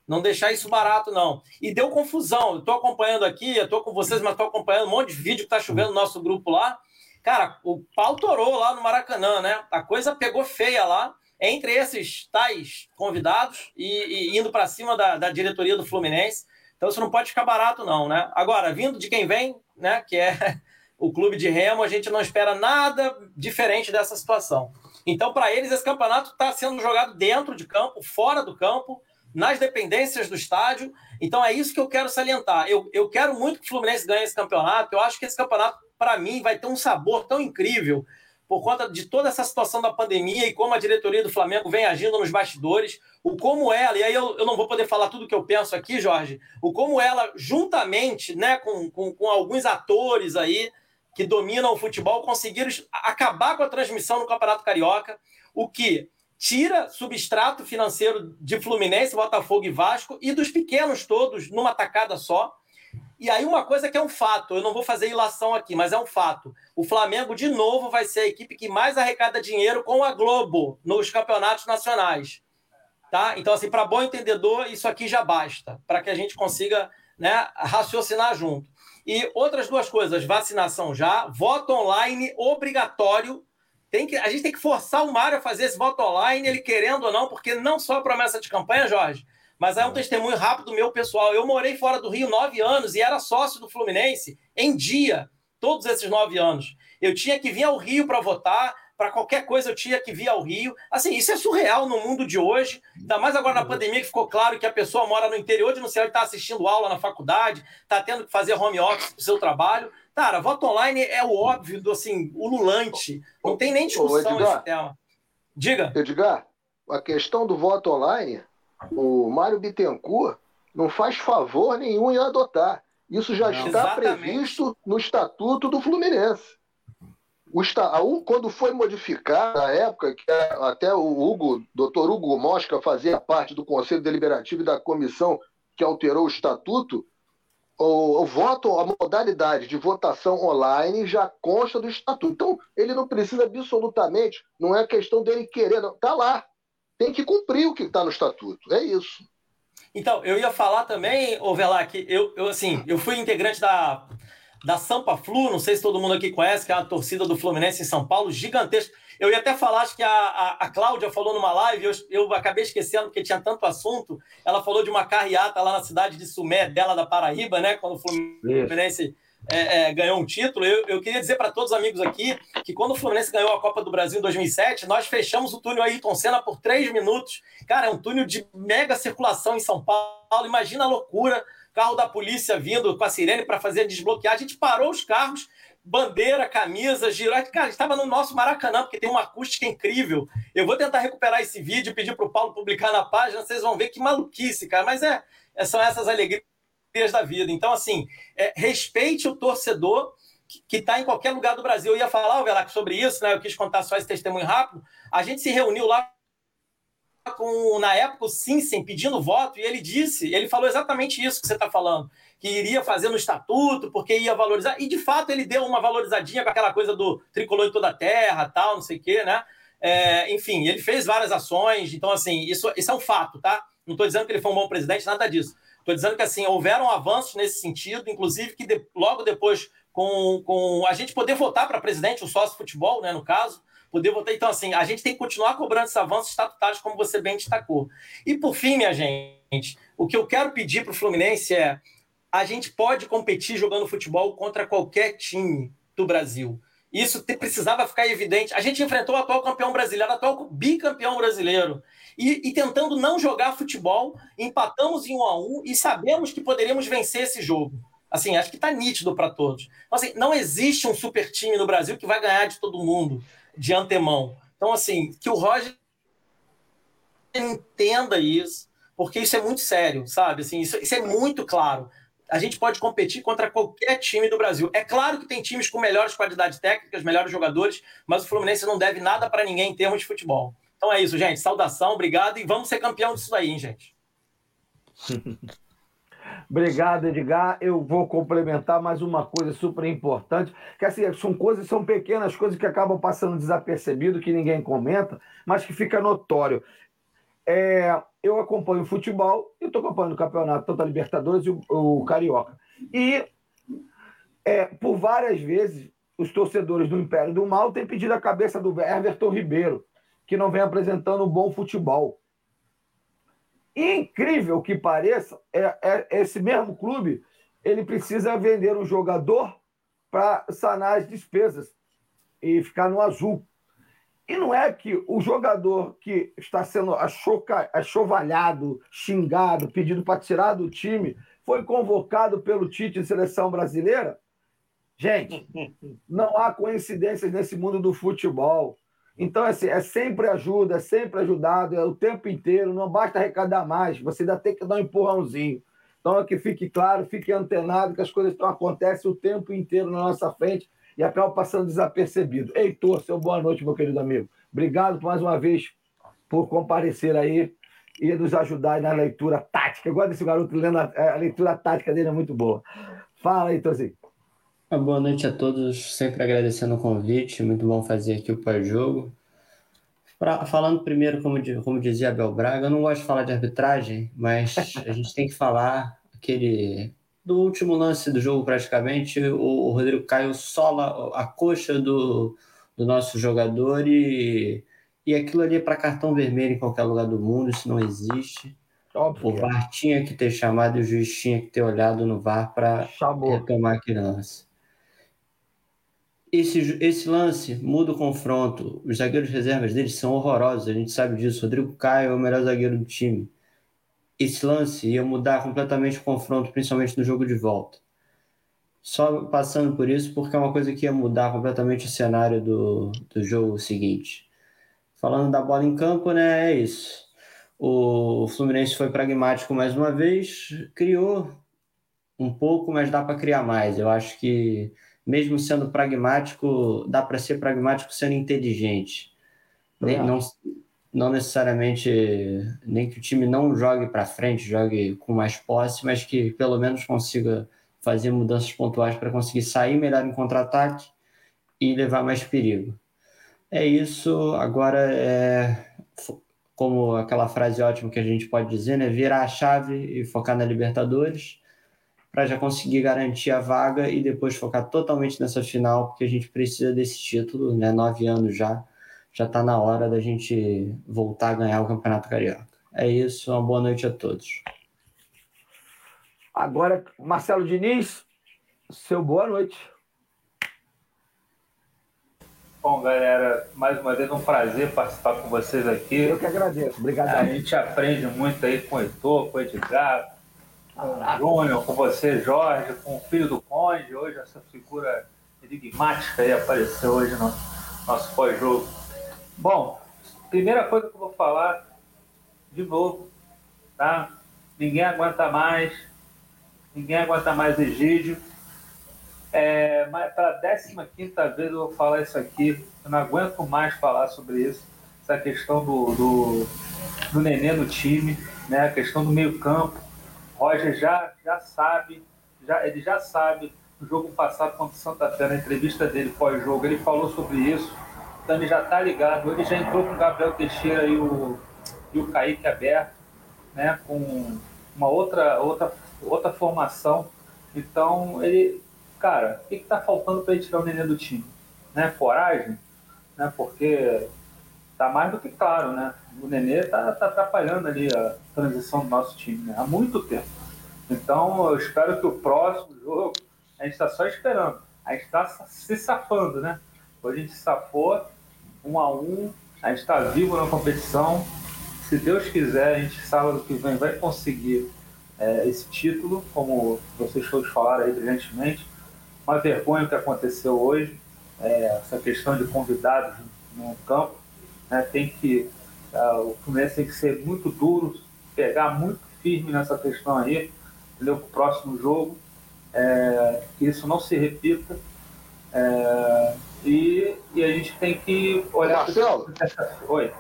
Não deixar isso barato, não. E deu confusão. Eu estou acompanhando aqui, eu estou com vocês, mas estou acompanhando um monte de vídeo que está chovendo no nosso grupo lá. Cara, o pau torou lá no Maracanã, né? A coisa pegou feia lá, entre esses tais convidados e, e indo para cima da, da diretoria do Fluminense. Então isso não pode ficar barato, não, né? Agora, vindo de quem vem, né? Que é o clube de Remo, a gente não espera nada diferente dessa situação. Então, para eles, esse campeonato está sendo jogado dentro de campo, fora do campo nas dependências do estádio. Então é isso que eu quero salientar. Eu, eu quero muito que o Fluminense ganhe esse campeonato. Eu acho que esse campeonato, para mim, vai ter um sabor tão incrível por conta de toda essa situação da pandemia e como a diretoria do Flamengo vem agindo nos bastidores, o como ela, e aí eu, eu não vou poder falar tudo que eu penso aqui, Jorge, o como ela, juntamente né, com, com, com alguns atores aí que dominam o futebol, conseguiram acabar com a transmissão no Campeonato Carioca, o que tira substrato financeiro de Fluminense, Botafogo e Vasco e dos pequenos todos numa tacada só. E aí uma coisa que é um fato, eu não vou fazer ilação aqui, mas é um fato. O Flamengo de novo vai ser a equipe que mais arrecada dinheiro com a Globo nos campeonatos nacionais. Tá? Então assim, para bom entendedor, isso aqui já basta, para que a gente consiga, né, raciocinar junto. E outras duas coisas, vacinação já, voto online obrigatório tem que, a gente tem que forçar o Mário a fazer esse voto online, ele querendo ou não, porque não só a promessa de campanha, Jorge, mas é um testemunho rápido meu pessoal. Eu morei fora do Rio nove anos e era sócio do Fluminense em dia, todos esses nove anos. Eu tinha que vir ao Rio para votar, para qualquer coisa eu tinha que vir ao Rio. Assim, isso é surreal no mundo de hoje, ainda mais agora na pandemia que ficou claro que a pessoa mora no interior de não sei onde, está assistindo aula na faculdade, está tendo que fazer home office para o seu trabalho. Cara, voto online é o óbvio, do, assim, ululante. Não tem nem discussão esse tema. Diga. Edgar, a questão do voto online, o Mário Bittencourt não faz favor nenhum em adotar. Isso já não, está exatamente. previsto no Estatuto do Fluminense. O quando foi modificado, na época, que até o Hugo, doutor Hugo Mosca fazia parte do Conselho Deliberativo e da comissão que alterou o Estatuto, o, o, voto, a modalidade de votação online já consta do estatuto. Então, ele não precisa absolutamente, não é questão dele querer, não. Está lá. Tem que cumprir o que está no estatuto. É isso. Então, eu ia falar também, Ovelac, eu, eu assim, eu fui integrante da, da Sampa Flu, não sei se todo mundo aqui conhece, que é a torcida do Fluminense em São Paulo, gigantesca. Eu ia até falar, acho que a, a, a Cláudia falou numa live, eu, eu acabei esquecendo porque tinha tanto assunto. Ela falou de uma carreata lá na cidade de Sumé, dela da Paraíba, né? Quando o Fluminense é, é, ganhou um título. Eu, eu queria dizer para todos os amigos aqui que quando o Fluminense ganhou a Copa do Brasil em 2007, nós fechamos o túnel Ayrton Senna por três minutos. Cara, é um túnel de mega circulação em São Paulo. Imagina a loucura carro da polícia vindo com a sirene para fazer desbloquear. A gente parou os carros, bandeira, camisa, girou. Cara, estava no nosso Maracanã, porque tem uma acústica incrível. Eu vou tentar recuperar esse vídeo pedir para o Paulo publicar na página, vocês vão ver que maluquice, cara. Mas é, é são essas alegrias da vida. Então, assim, é, respeite o torcedor que está em qualquer lugar do Brasil. Eu ia falar, Velac, sobre isso, né? Eu quis contar só esse testemunho rápido. A gente se reuniu lá com, na época, o Sinsen pedindo voto, e ele disse, ele falou exatamente isso que você está falando, que iria fazer no estatuto, porque ia valorizar, e de fato ele deu uma valorizadinha com aquela coisa do tricolor em toda a terra, tal, não sei o quê, né? É, enfim, ele fez várias ações, então, assim, isso, isso é um fato, tá? Não estou dizendo que ele foi um bom presidente, nada disso. Estou dizendo que, assim, houveram avanços nesse sentido, inclusive que de, logo depois, com, com a gente poder votar para presidente, o sócio futebol, né, no caso, poder votar. Então, assim, a gente tem que continuar cobrando esses avanços estatutários, como você bem destacou. E, por fim, minha gente, o que eu quero pedir para o Fluminense é: a gente pode competir jogando futebol contra qualquer time do Brasil. Isso te, precisava ficar evidente. A gente enfrentou o atual campeão brasileiro, o atual bicampeão brasileiro. E, e, tentando não jogar futebol, empatamos em um a um e sabemos que poderíamos vencer esse jogo. Assim, acho que está nítido para todos. Então, assim, não existe um super time no Brasil que vai ganhar de todo mundo de antemão. Então, assim, que o Roger entenda isso, porque isso é muito sério, sabe? Assim, isso, isso é muito claro. A gente pode competir contra qualquer time do Brasil. É claro que tem times com melhores qualidades técnicas, melhores jogadores, mas o Fluminense não deve nada para ninguém em termos de futebol. Então é isso, gente. Saudação, obrigado e vamos ser campeão disso daí, hein, gente. Obrigado, Edgar. Eu vou complementar mais uma coisa super importante, que assim, são coisas, são pequenas coisas que acabam passando desapercebido, que ninguém comenta, mas que fica notório. É, eu acompanho o futebol e estou acompanhando o campeonato, tanto a Libertadores e o, o Carioca. E é, por várias vezes os torcedores do Império do Mal têm pedido a cabeça do Everton Ribeiro, que não vem apresentando um bom futebol incrível que pareça, é, é, esse mesmo clube ele precisa vender um jogador para sanar as despesas e ficar no azul. E não é que o jogador que está sendo achoca, achovalhado, xingado, pedido para tirar do time, foi convocado pelo Tite de seleção brasileira? Gente, não há coincidências nesse mundo do futebol. Então, assim, é sempre ajuda, é sempre ajudado, é o tempo inteiro, não basta arrecadar mais, você ainda tem que dar um empurrãozinho. Então, é que fique claro, fique antenado que as coisas estão acontecem o tempo inteiro na nossa frente e acabam passando desapercebido. Heitor, seu boa noite, meu querido amigo. Obrigado mais uma vez por comparecer aí e nos ajudar na leitura tática. Eu gosto desse garoto lendo a, a leitura tática dele, é muito boa. Fala, Heitorzinho. Boa noite a todos, sempre agradecendo o convite, muito bom fazer aqui o pós-jogo. Falando primeiro, como, como dizia Abel Braga, eu não gosto de falar de arbitragem, mas a gente tem que falar aquele do último lance do jogo praticamente, o, Rodrigo Caio sola a coxa do, do nosso jogador e, e aquilo ali é para cartão vermelho em qualquer lugar do mundo, isso não existe. Óbvio. O VAR tinha que ter chamado e o juiz tinha que ter olhado no VAR para retomar aquele lance esse, esse lance muda o confronto. Os zagueiros reservas deles são horrorosos, a gente sabe disso. Rodrigo Caio é o melhor zagueiro do time. Esse lance ia mudar completamente o confronto, principalmente no jogo de volta. Só passando por isso, porque é uma coisa que ia mudar completamente o cenário do, do jogo seguinte. Falando da bola em campo, né? É isso. O Fluminense foi pragmático mais uma vez, criou um pouco, mas dá para criar mais. Eu acho que mesmo sendo pragmático, dá para ser pragmático sendo inteligente. Nem, não, não necessariamente nem que o time não jogue para frente, jogue com mais posse, mas que pelo menos consiga fazer mudanças pontuais para conseguir sair melhor em contra-ataque e levar mais perigo. É isso. Agora é como aquela frase ótima que a gente pode dizer, né? Virar a chave e focar na Libertadores para já conseguir garantir a vaga e depois focar totalmente nessa final, porque a gente precisa desse título, né? Nove anos já, já está na hora da gente voltar a ganhar o Campeonato Carioca. É isso, uma boa noite a todos. Agora, Marcelo Diniz, seu boa noite. Bom, galera, mais uma vez um prazer participar com vocês aqui. Eu que agradeço, obrigado. A gente aprende muito aí com o Heitor, com o Edgar, com o Júnior, com você, Jorge, com o filho do Conde, hoje essa figura enigmática aí apareceu hoje no nosso pós-jogo. Bom, primeira coisa que eu vou falar, de novo, tá? Ninguém aguenta mais, ninguém aguenta mais Egídio. É, pela 15 vez eu vou falar isso aqui, eu não aguento mais falar sobre isso, essa questão do, do, do Nenê no time, né? a questão do meio-campo. Roger já, já sabe, já, ele já sabe no jogo passado contra o Santa Fé, na entrevista dele pós-jogo, ele falou sobre isso. Ele já está ligado. Ele já entrou com o Gabriel Teixeira e o, e o Kaique aberto, né? com uma outra, outra, outra formação. Então, ele, cara, o que está faltando para ele tirar o Nenê do time? Né? Coragem? Né? Porque tá mais do que claro, né? O Nenê tá, tá atrapalhando ali a transição do nosso time né? há muito tempo. Então, eu espero que o próximo jogo a gente está só esperando. A gente está se safando, né? Hoje a gente safou um a um, a gente está vivo na competição. Se Deus quiser, a gente sábado que vem vai conseguir é, esse título, como vocês todos falaram aí brilhantemente. Uma vergonha o que aconteceu hoje, é, essa questão de convidados no campo. Né? Tem que, uh, o Fluminense tem que ser muito duro, pegar muito firme nessa questão aí, entendeu? Para o próximo jogo é, que isso não se repita. É, e, e, a gente tem que olhar. Marcelo? Oi.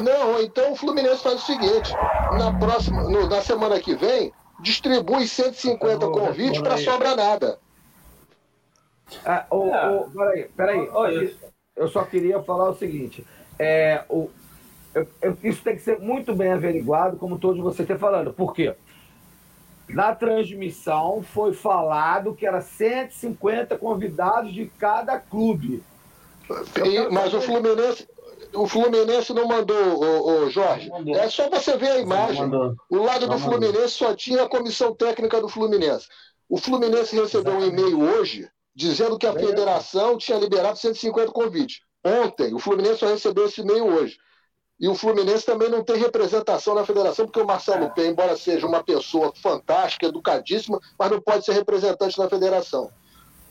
Não, então o Fluminense faz o seguinte: na próxima, no, na semana que vem, distribui 150 convites para sobrar nada. Ah, oh, oh, peraí, peraí. Oh, eu só queria falar o seguinte: é, o, eu, eu, isso tem que ser muito bem averiguado, como todos vocês estão falando. Por quê? Na transmissão foi falado que era 150 convidados de cada clube. E, mas o Fluminense, o Fluminense não mandou, Jorge. Mandou. É só você ver a imagem. O lado do Fluminense só tinha a comissão técnica do Fluminense. O Fluminense recebeu um e-mail hoje dizendo que a federação tinha liberado 150 convites. Ontem, o Fluminense só recebeu esse e-mail hoje. E o Fluminense também não tem representação na federação, porque o Marcelo é. Pé, embora seja uma pessoa fantástica, educadíssima, mas não pode ser representante na federação.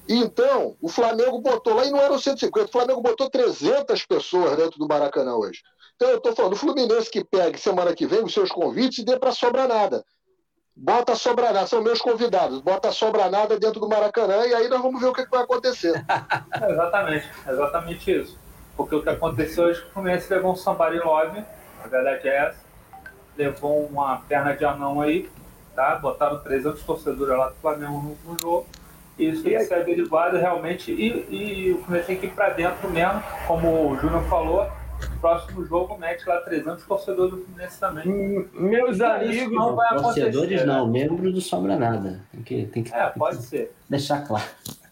E então, o Flamengo botou lá, e não eram 150, o Flamengo botou 300 pessoas dentro do Maracanã hoje. Então, eu estou falando, o Fluminense que pegue semana que vem os seus convites e dê para sobrar nada. Bota sobrar nada, são meus convidados, bota sobrar nada dentro do Maracanã e aí nós vamos ver o que, que vai acontecer. é exatamente, exatamente isso. Porque o que aconteceu hoje, o Fluminense levou um somebody love, a verdade é essa, levou uma perna de anão aí, tá? Botaram 300 torcedores lá do Flamengo no, no jogo. Isso tem que ser averiguado realmente. E, e o Fluminense tem que ir para dentro mesmo, como o Júnior falou. Próximo jogo mete lá 300 torcedores do Fluminense também. Hum, meus amigos. Não vai torcedores não, membros do Sobra Nada. Tem que, tem que, é, pode ser. Deixar claro.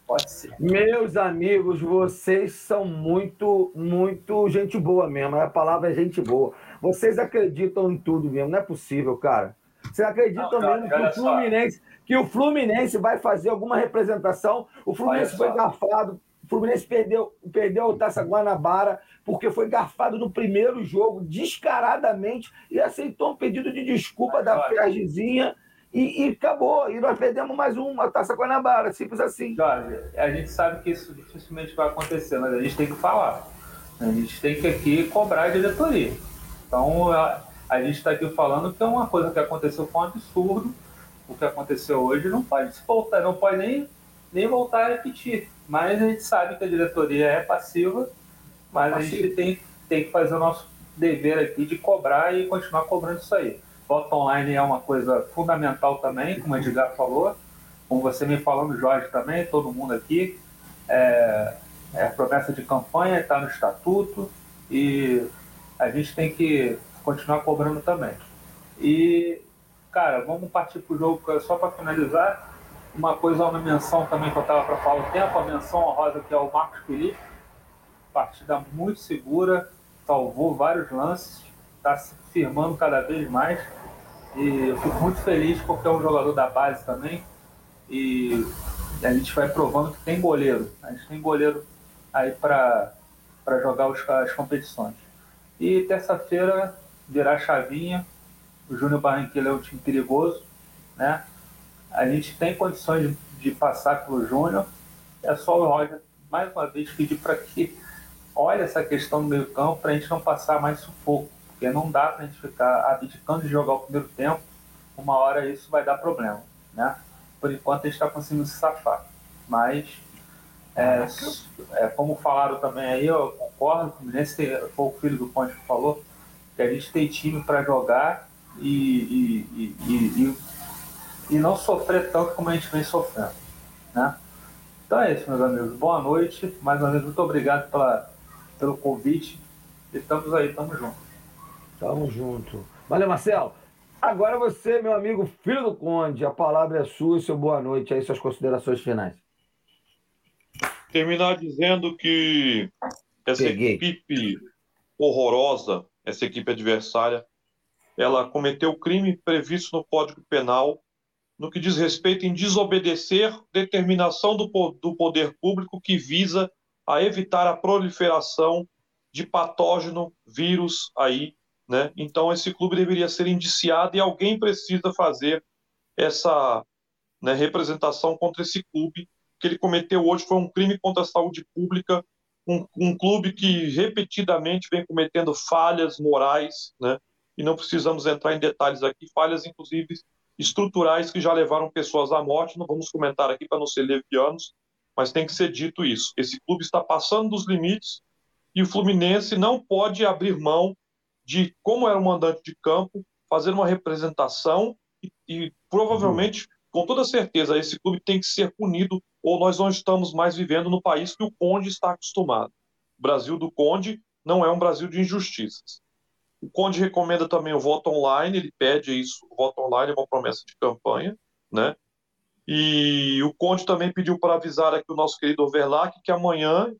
Pode ser. Meus amigos, vocês são muito, muito gente boa mesmo. A palavra é gente boa. Vocês acreditam em tudo mesmo, não é possível, cara. Vocês acreditam não, mesmo que o Fluminense, que o Fluminense vai fazer alguma representação? O Fluminense foi garfado, o Fluminense perdeu, perdeu a Taça Guanabara porque foi garfado no primeiro jogo, descaradamente, e aceitou um pedido de desculpa da Fergizinha e, e, acabou. E nós perdemos mais uma Taça Guanabara, simples assim. Jorge, a gente sabe que isso dificilmente vai acontecer, mas a gente tem que falar. A gente tem que aqui cobrar a diretoria. Então, a, a gente está aqui falando que é uma coisa que aconteceu foi um absurdo. O que aconteceu hoje não pode se voltar, não pode nem, nem voltar a repetir. Mas a gente sabe que a diretoria é passiva, mas a gente tem, tem que fazer o nosso dever aqui de cobrar e continuar cobrando isso aí. Voto online é uma coisa fundamental também, como a Edgar falou, como você me falando, Jorge também, todo mundo aqui. É, é promessa de campanha, está no estatuto e a gente tem que continuar cobrando também. E, cara, vamos partir para o jogo só para finalizar. Uma coisa, uma menção também que eu estava para falar o tempo, a menção honrosa que é o Marcos Felipe. Partida muito segura, salvou vários lances, está se firmando cada vez mais. E eu fico muito feliz porque é um jogador da base também. E a gente vai provando que tem goleiro. A gente tem goleiro aí para jogar os, as competições. E terça-feira virar chavinha. O Júnior Barranquilla é um time perigoso. Né? A gente tem condições de, de passar pelo Júnior. é só o Roger, mais uma vez, pedir para que olhe essa questão do meio campo para a gente não passar mais sufoco, porque não dá para a gente ficar abdicando de jogar o primeiro tempo, uma hora isso vai dar problema, né? Por enquanto a gente está conseguindo se safar, mas é, é, como falaram também aí, eu concordo, o Fluminense foi o filho do Ponte que falou, que a gente tem time para jogar e, e, e, e, e não sofrer tanto como a gente vem sofrendo, né? Então é isso, meus amigos. Boa noite. Mais uma vez, muito obrigado pela, pelo convite. Estamos aí, tamo junto. Tamo junto. Valeu, Marcelo. Agora você, meu amigo, filho do Conde, a palavra é sua e seu boa noite aí, suas considerações finais. Terminar dizendo que essa Peguei. equipe horrorosa, essa equipe adversária, ela cometeu crime previsto no Código Penal no que diz respeito em desobedecer determinação do, do poder público que visa a evitar a proliferação de patógeno, vírus aí, né? Então esse clube deveria ser indiciado e alguém precisa fazer essa né, representação contra esse clube que ele cometeu hoje foi um crime contra a saúde pública, um, um clube que repetidamente vem cometendo falhas morais, né? E não precisamos entrar em detalhes aqui, falhas inclusive estruturais que já levaram pessoas à morte. Não vamos comentar aqui para não ser levianos, mas tem que ser dito isso. Esse clube está passando dos limites e o Fluminense não pode abrir mão de, como era o mandante de campo, fazer uma representação e, e provavelmente, com toda certeza, esse clube tem que ser punido ou nós não estamos mais vivendo no país que o Conde está acostumado. O Brasil do Conde não é um Brasil de injustiças. O Conde recomenda também o voto online, ele pede isso, o voto online é uma promessa de campanha, né? E o Conde também pediu para avisar aqui o nosso querido Overlac que amanhã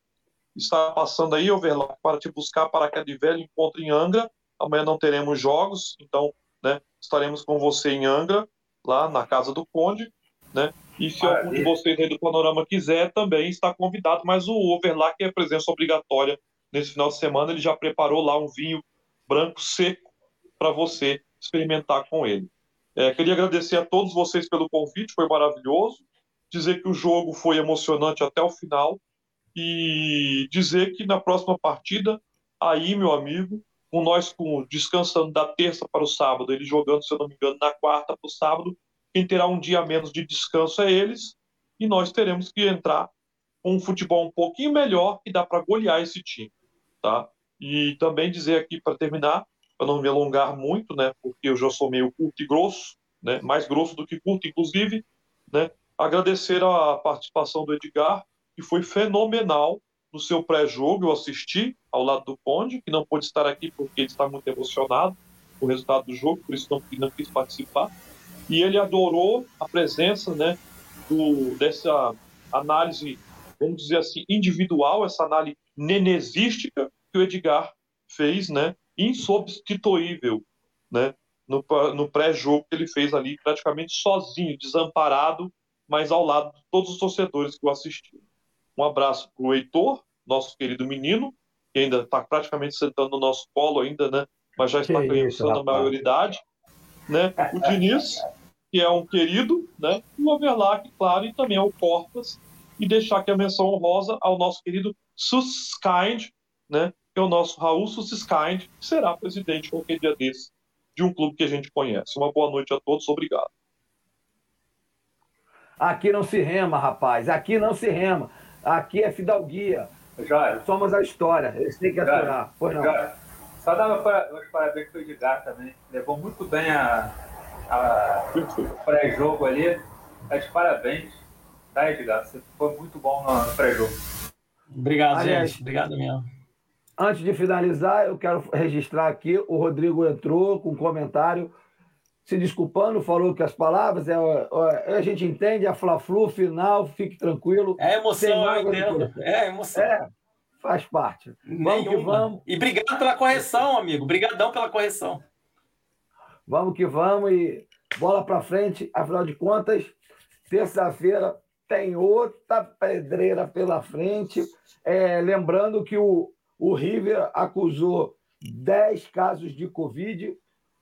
está passando aí, Overlac, para te buscar para que a de velho encontre em Angra. Amanhã não teremos jogos, então né, estaremos com você em Angra, lá na casa do Conde, né? E se algum de vocês aí do Panorama quiser, também está convidado, mas o Overlac é presença obrigatória nesse final de semana, ele já preparou lá um vinho branco seco para você experimentar com ele. É, queria agradecer a todos vocês pelo convite, foi maravilhoso. Dizer que o jogo foi emocionante até o final e dizer que na próxima partida, aí, meu amigo, com nós com, descansando da terça para o sábado, ele jogando, se eu não me engano, na quarta para o sábado, quem terá um dia menos de descanso é eles, e nós teremos que entrar com um futebol um pouquinho melhor e dá para golear esse time, tá? E também dizer aqui, para terminar, para não me alongar muito, né, porque eu já sou meio curto e grosso, né, mais grosso do que curto, inclusive, né, agradecer a participação do Edgar, que foi fenomenal no seu pré-jogo, eu assisti ao lado do Conde, que não pôde estar aqui porque ele está muito emocionado com o resultado do jogo, por isso não, não quis participar, e ele adorou a presença, né, do, dessa análise, vamos dizer assim, individual, essa análise nenezística, que o Edgar fez, né? Insubstituível, né? No, no pré-jogo que ele fez ali, praticamente sozinho, desamparado, mas ao lado de todos os torcedores que o assistiram. Um abraço para o Heitor, nosso querido menino, que ainda está praticamente sentando no nosso colo ainda, né? Mas já está alcançando a maioridade, né? O Diniz, que é um querido, né? O Overlack, claro, e também ao Portas, e deixar aqui a menção honrosa ao nosso querido Suskind, né? Que é o nosso Raul Sussiskind, que será presidente qualquer dia desse de um clube que a gente conhece. Uma boa noite a todos, obrigado. Aqui não se rema, rapaz. Aqui não se rema. Aqui é fidalguia. Já. Somos a história. Eles têm que aturar. Pois não. Já. Só dava para, os parabéns para o Edgar também. Levou muito bem a, a pré-jogo ali. De parabéns. Tá, Edgar? Você foi muito bom no pré-jogo. Obrigado, Aliás, gente. Obrigado mesmo. Antes de finalizar, eu quero registrar aqui: o Rodrigo entrou com um comentário se desculpando, falou que as palavras é, é a gente entende, a Fla-Flu final, fique tranquilo. É emoção, eu entendo. É emoção. É, faz parte. Vamos Nenhuma. que vamos. E obrigado pela correção, amigo. Obrigadão pela correção. Vamos que vamos e bola para frente. Afinal de contas, terça-feira tem outra pedreira pela frente. É, lembrando que o, o River acusou 10 casos de Covid.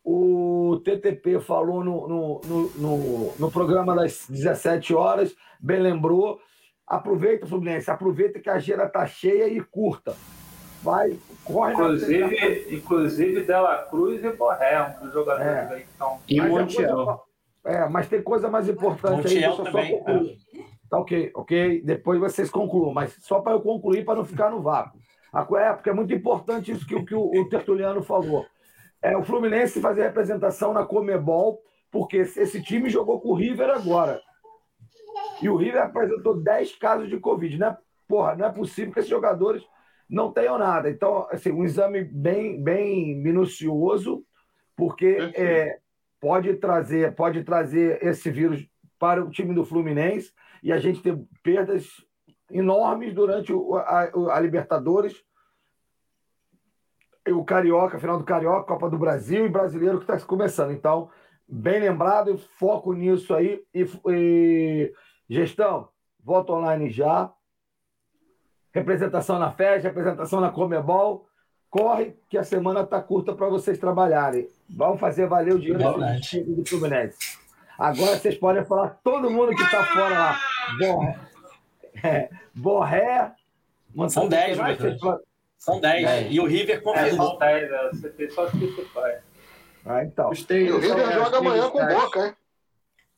O TTP falou no, no, no, no, no programa das 17 horas, bem lembrou. aproveita, Fluminense, aproveita que a gira tá cheia e curta. Vai, corre Inclusive, inclusive Dela Cruz e Borré, um dos jogadores é. aí que estão. E Montiel. É, mas tem coisa mais importante Montiel aí. também. Só Tá ok, ok. Depois vocês concluam, mas só para eu concluir, para não ficar no vácuo. É, porque é muito importante isso que, que o, o Tertuliano falou. É o Fluminense fazer representação na Comebol, porque esse time jogou com o River agora. E o River apresentou 10 casos de Covid. Não é, porra, não é possível que esses jogadores não tenham nada. Então, assim, um exame bem, bem minucioso, porque é, pode trazer, pode trazer esse vírus para o time do Fluminense e a gente ter perdas enormes durante o, a, a, Libertadores, o Carioca, final do Carioca, Copa do Brasil e Brasileiro que está começando. Então, bem lembrado, foco nisso aí. E, e gestão, voto online já. Representação na festa, representação na Comebol. Corre, que a semana está curta para vocês trabalharem. Vamos fazer valer o dinheiro do Fluminense. Agora vocês podem falar todo mundo que está fora lá. Borré. É, Borré São 10, São 10. E o River confirmou. São 10, é, você tem só que Ah, então. E o River joga amanhã com Boca, hein?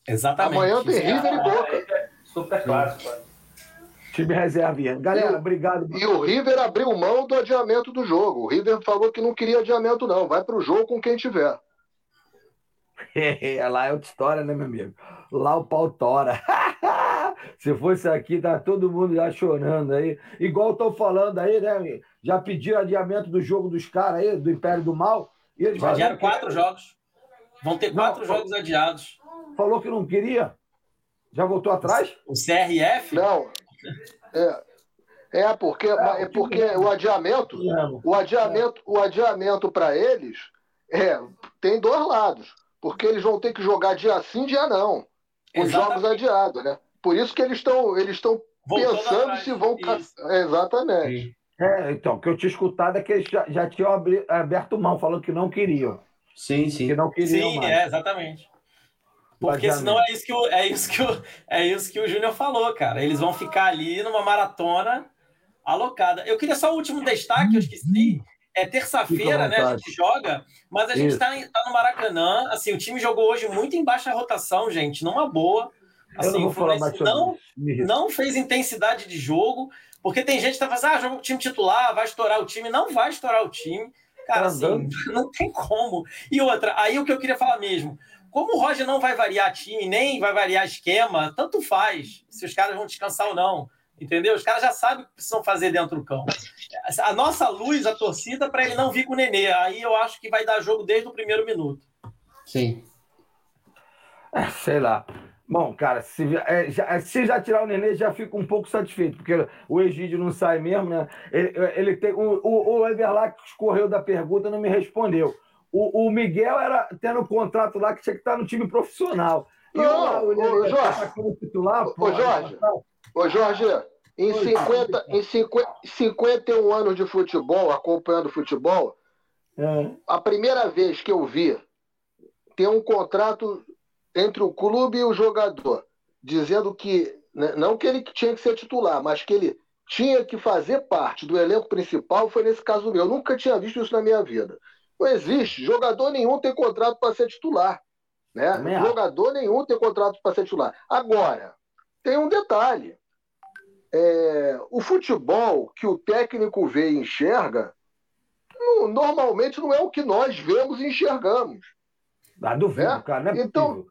Exatamente. Amanhã tem River e Boca. É super clássico. Time reserva. Galera, e, obrigado. E o River abriu mão do adiamento do jogo. O River falou que não queria adiamento, não. Vai para o jogo com quem tiver. lá é outra história, né, meu amigo? Lá o pau tora. Se fosse aqui, tá todo mundo já chorando aí. Igual estão falando aí, né? Já pediram adiamento do jogo dos caras aí, do Império do Mal. E eles já adiaram quatro jogos. Vão ter quatro não, jogos adiados. Falou que não queria? Já voltou atrás? O CRF? Não. É, é porque, é, é porque o adiamento, o adiamento, o adiamento para eles é, tem dois lados porque eles vão ter que jogar dia sim, dia não. Os jogos adiados, né? Por isso que eles estão eles estão pensando se vão. Exatamente. É, então, o que eu tinha escutado é que eles já, já tinham aberto mão, falando que não queriam. Sim, sim. Que não queriam sim, mais. é, exatamente. Porque senão é isso que o, é isso que o, é isso que o Júnior falou, cara. Eles vão ficar ali numa maratona alocada. Eu queria só o último destaque, eu esqueci. É terça-feira, né? A gente joga, mas a gente está tá no Maracanã. Assim, o time jogou hoje muito em baixa rotação, gente, numa boa. Assim, não, o não, não fez intensidade de jogo, porque tem gente que tá fazendo, ah, joga o time titular, vai estourar o time. Não vai estourar o time. Cara, tá assim, não tem como. E outra, aí o que eu queria falar mesmo. Como o Roger não vai variar time, nem vai variar esquema, tanto faz se os caras vão descansar ou não. Entendeu? Os caras já sabem o que precisam fazer dentro do campo. A nossa luz, a torcida, para ele não vir com o Nenê. Aí eu acho que vai dar jogo desde o primeiro minuto. Sim. É, sei lá. Bom, cara, se, é, já, se já tirar o Nenê, já fico um pouco satisfeito, porque o Egídio não sai mesmo, né? Ele, ele tem, o, o, o Everlac escorreu da pergunta não me respondeu. O, o Miguel era tendo um contrato lá que tinha que estar no time profissional. Não, o, o, o Jorge, titular, ô, Jorge, ô, Jorge, em, 50, em 50, 51 anos de futebol, acompanhando futebol, é. a primeira vez que eu vi ter um contrato entre o clube e o jogador, dizendo que, né, não que ele tinha que ser titular, mas que ele tinha que fazer parte do elenco principal, foi nesse caso meu. Eu nunca tinha visto isso na minha vida. Não existe. Jogador nenhum tem contrato para ser titular. Né? Jogador nenhum tem contrato para ser titular. Agora, tem um detalhe é, o futebol que o técnico vê e enxerga, não, normalmente não é o que nós vemos e enxergamos. Ah, duvido, né? cara, é então,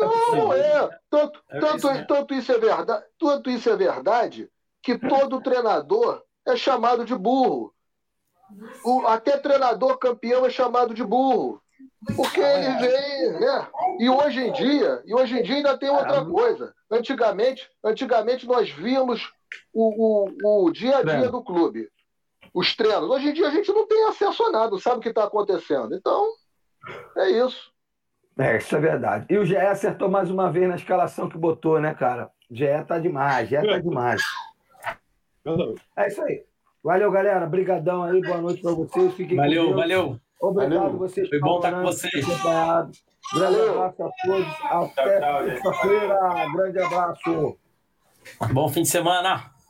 não, não é. Tanto, é tanto, né? tanto, isso é verdade, tanto isso é verdade que todo treinador é chamado de burro. O, até treinador campeão é chamado de burro. Porque ele vem, né? E hoje em dia, e hoje em dia ainda tem outra coisa. Antigamente, antigamente nós víamos o, o, o dia a dia do clube, os treinos. Hoje em dia a gente não tem acesso a nada, sabe o que está acontecendo. Então, é isso. É, isso é verdade. E o GE acertou mais uma vez na escalação que botou, né, cara? O GE tá demais, GE tá demais. É isso aí. Valeu, galera. Obrigadão aí. Boa noite para vocês. Fiquem valeu, valeu. Obrigado valeu. vocês. Foi bom estar com vocês. Grande abraço a todos. Até sexta-feira. Grande abraço. Bom fim de semana.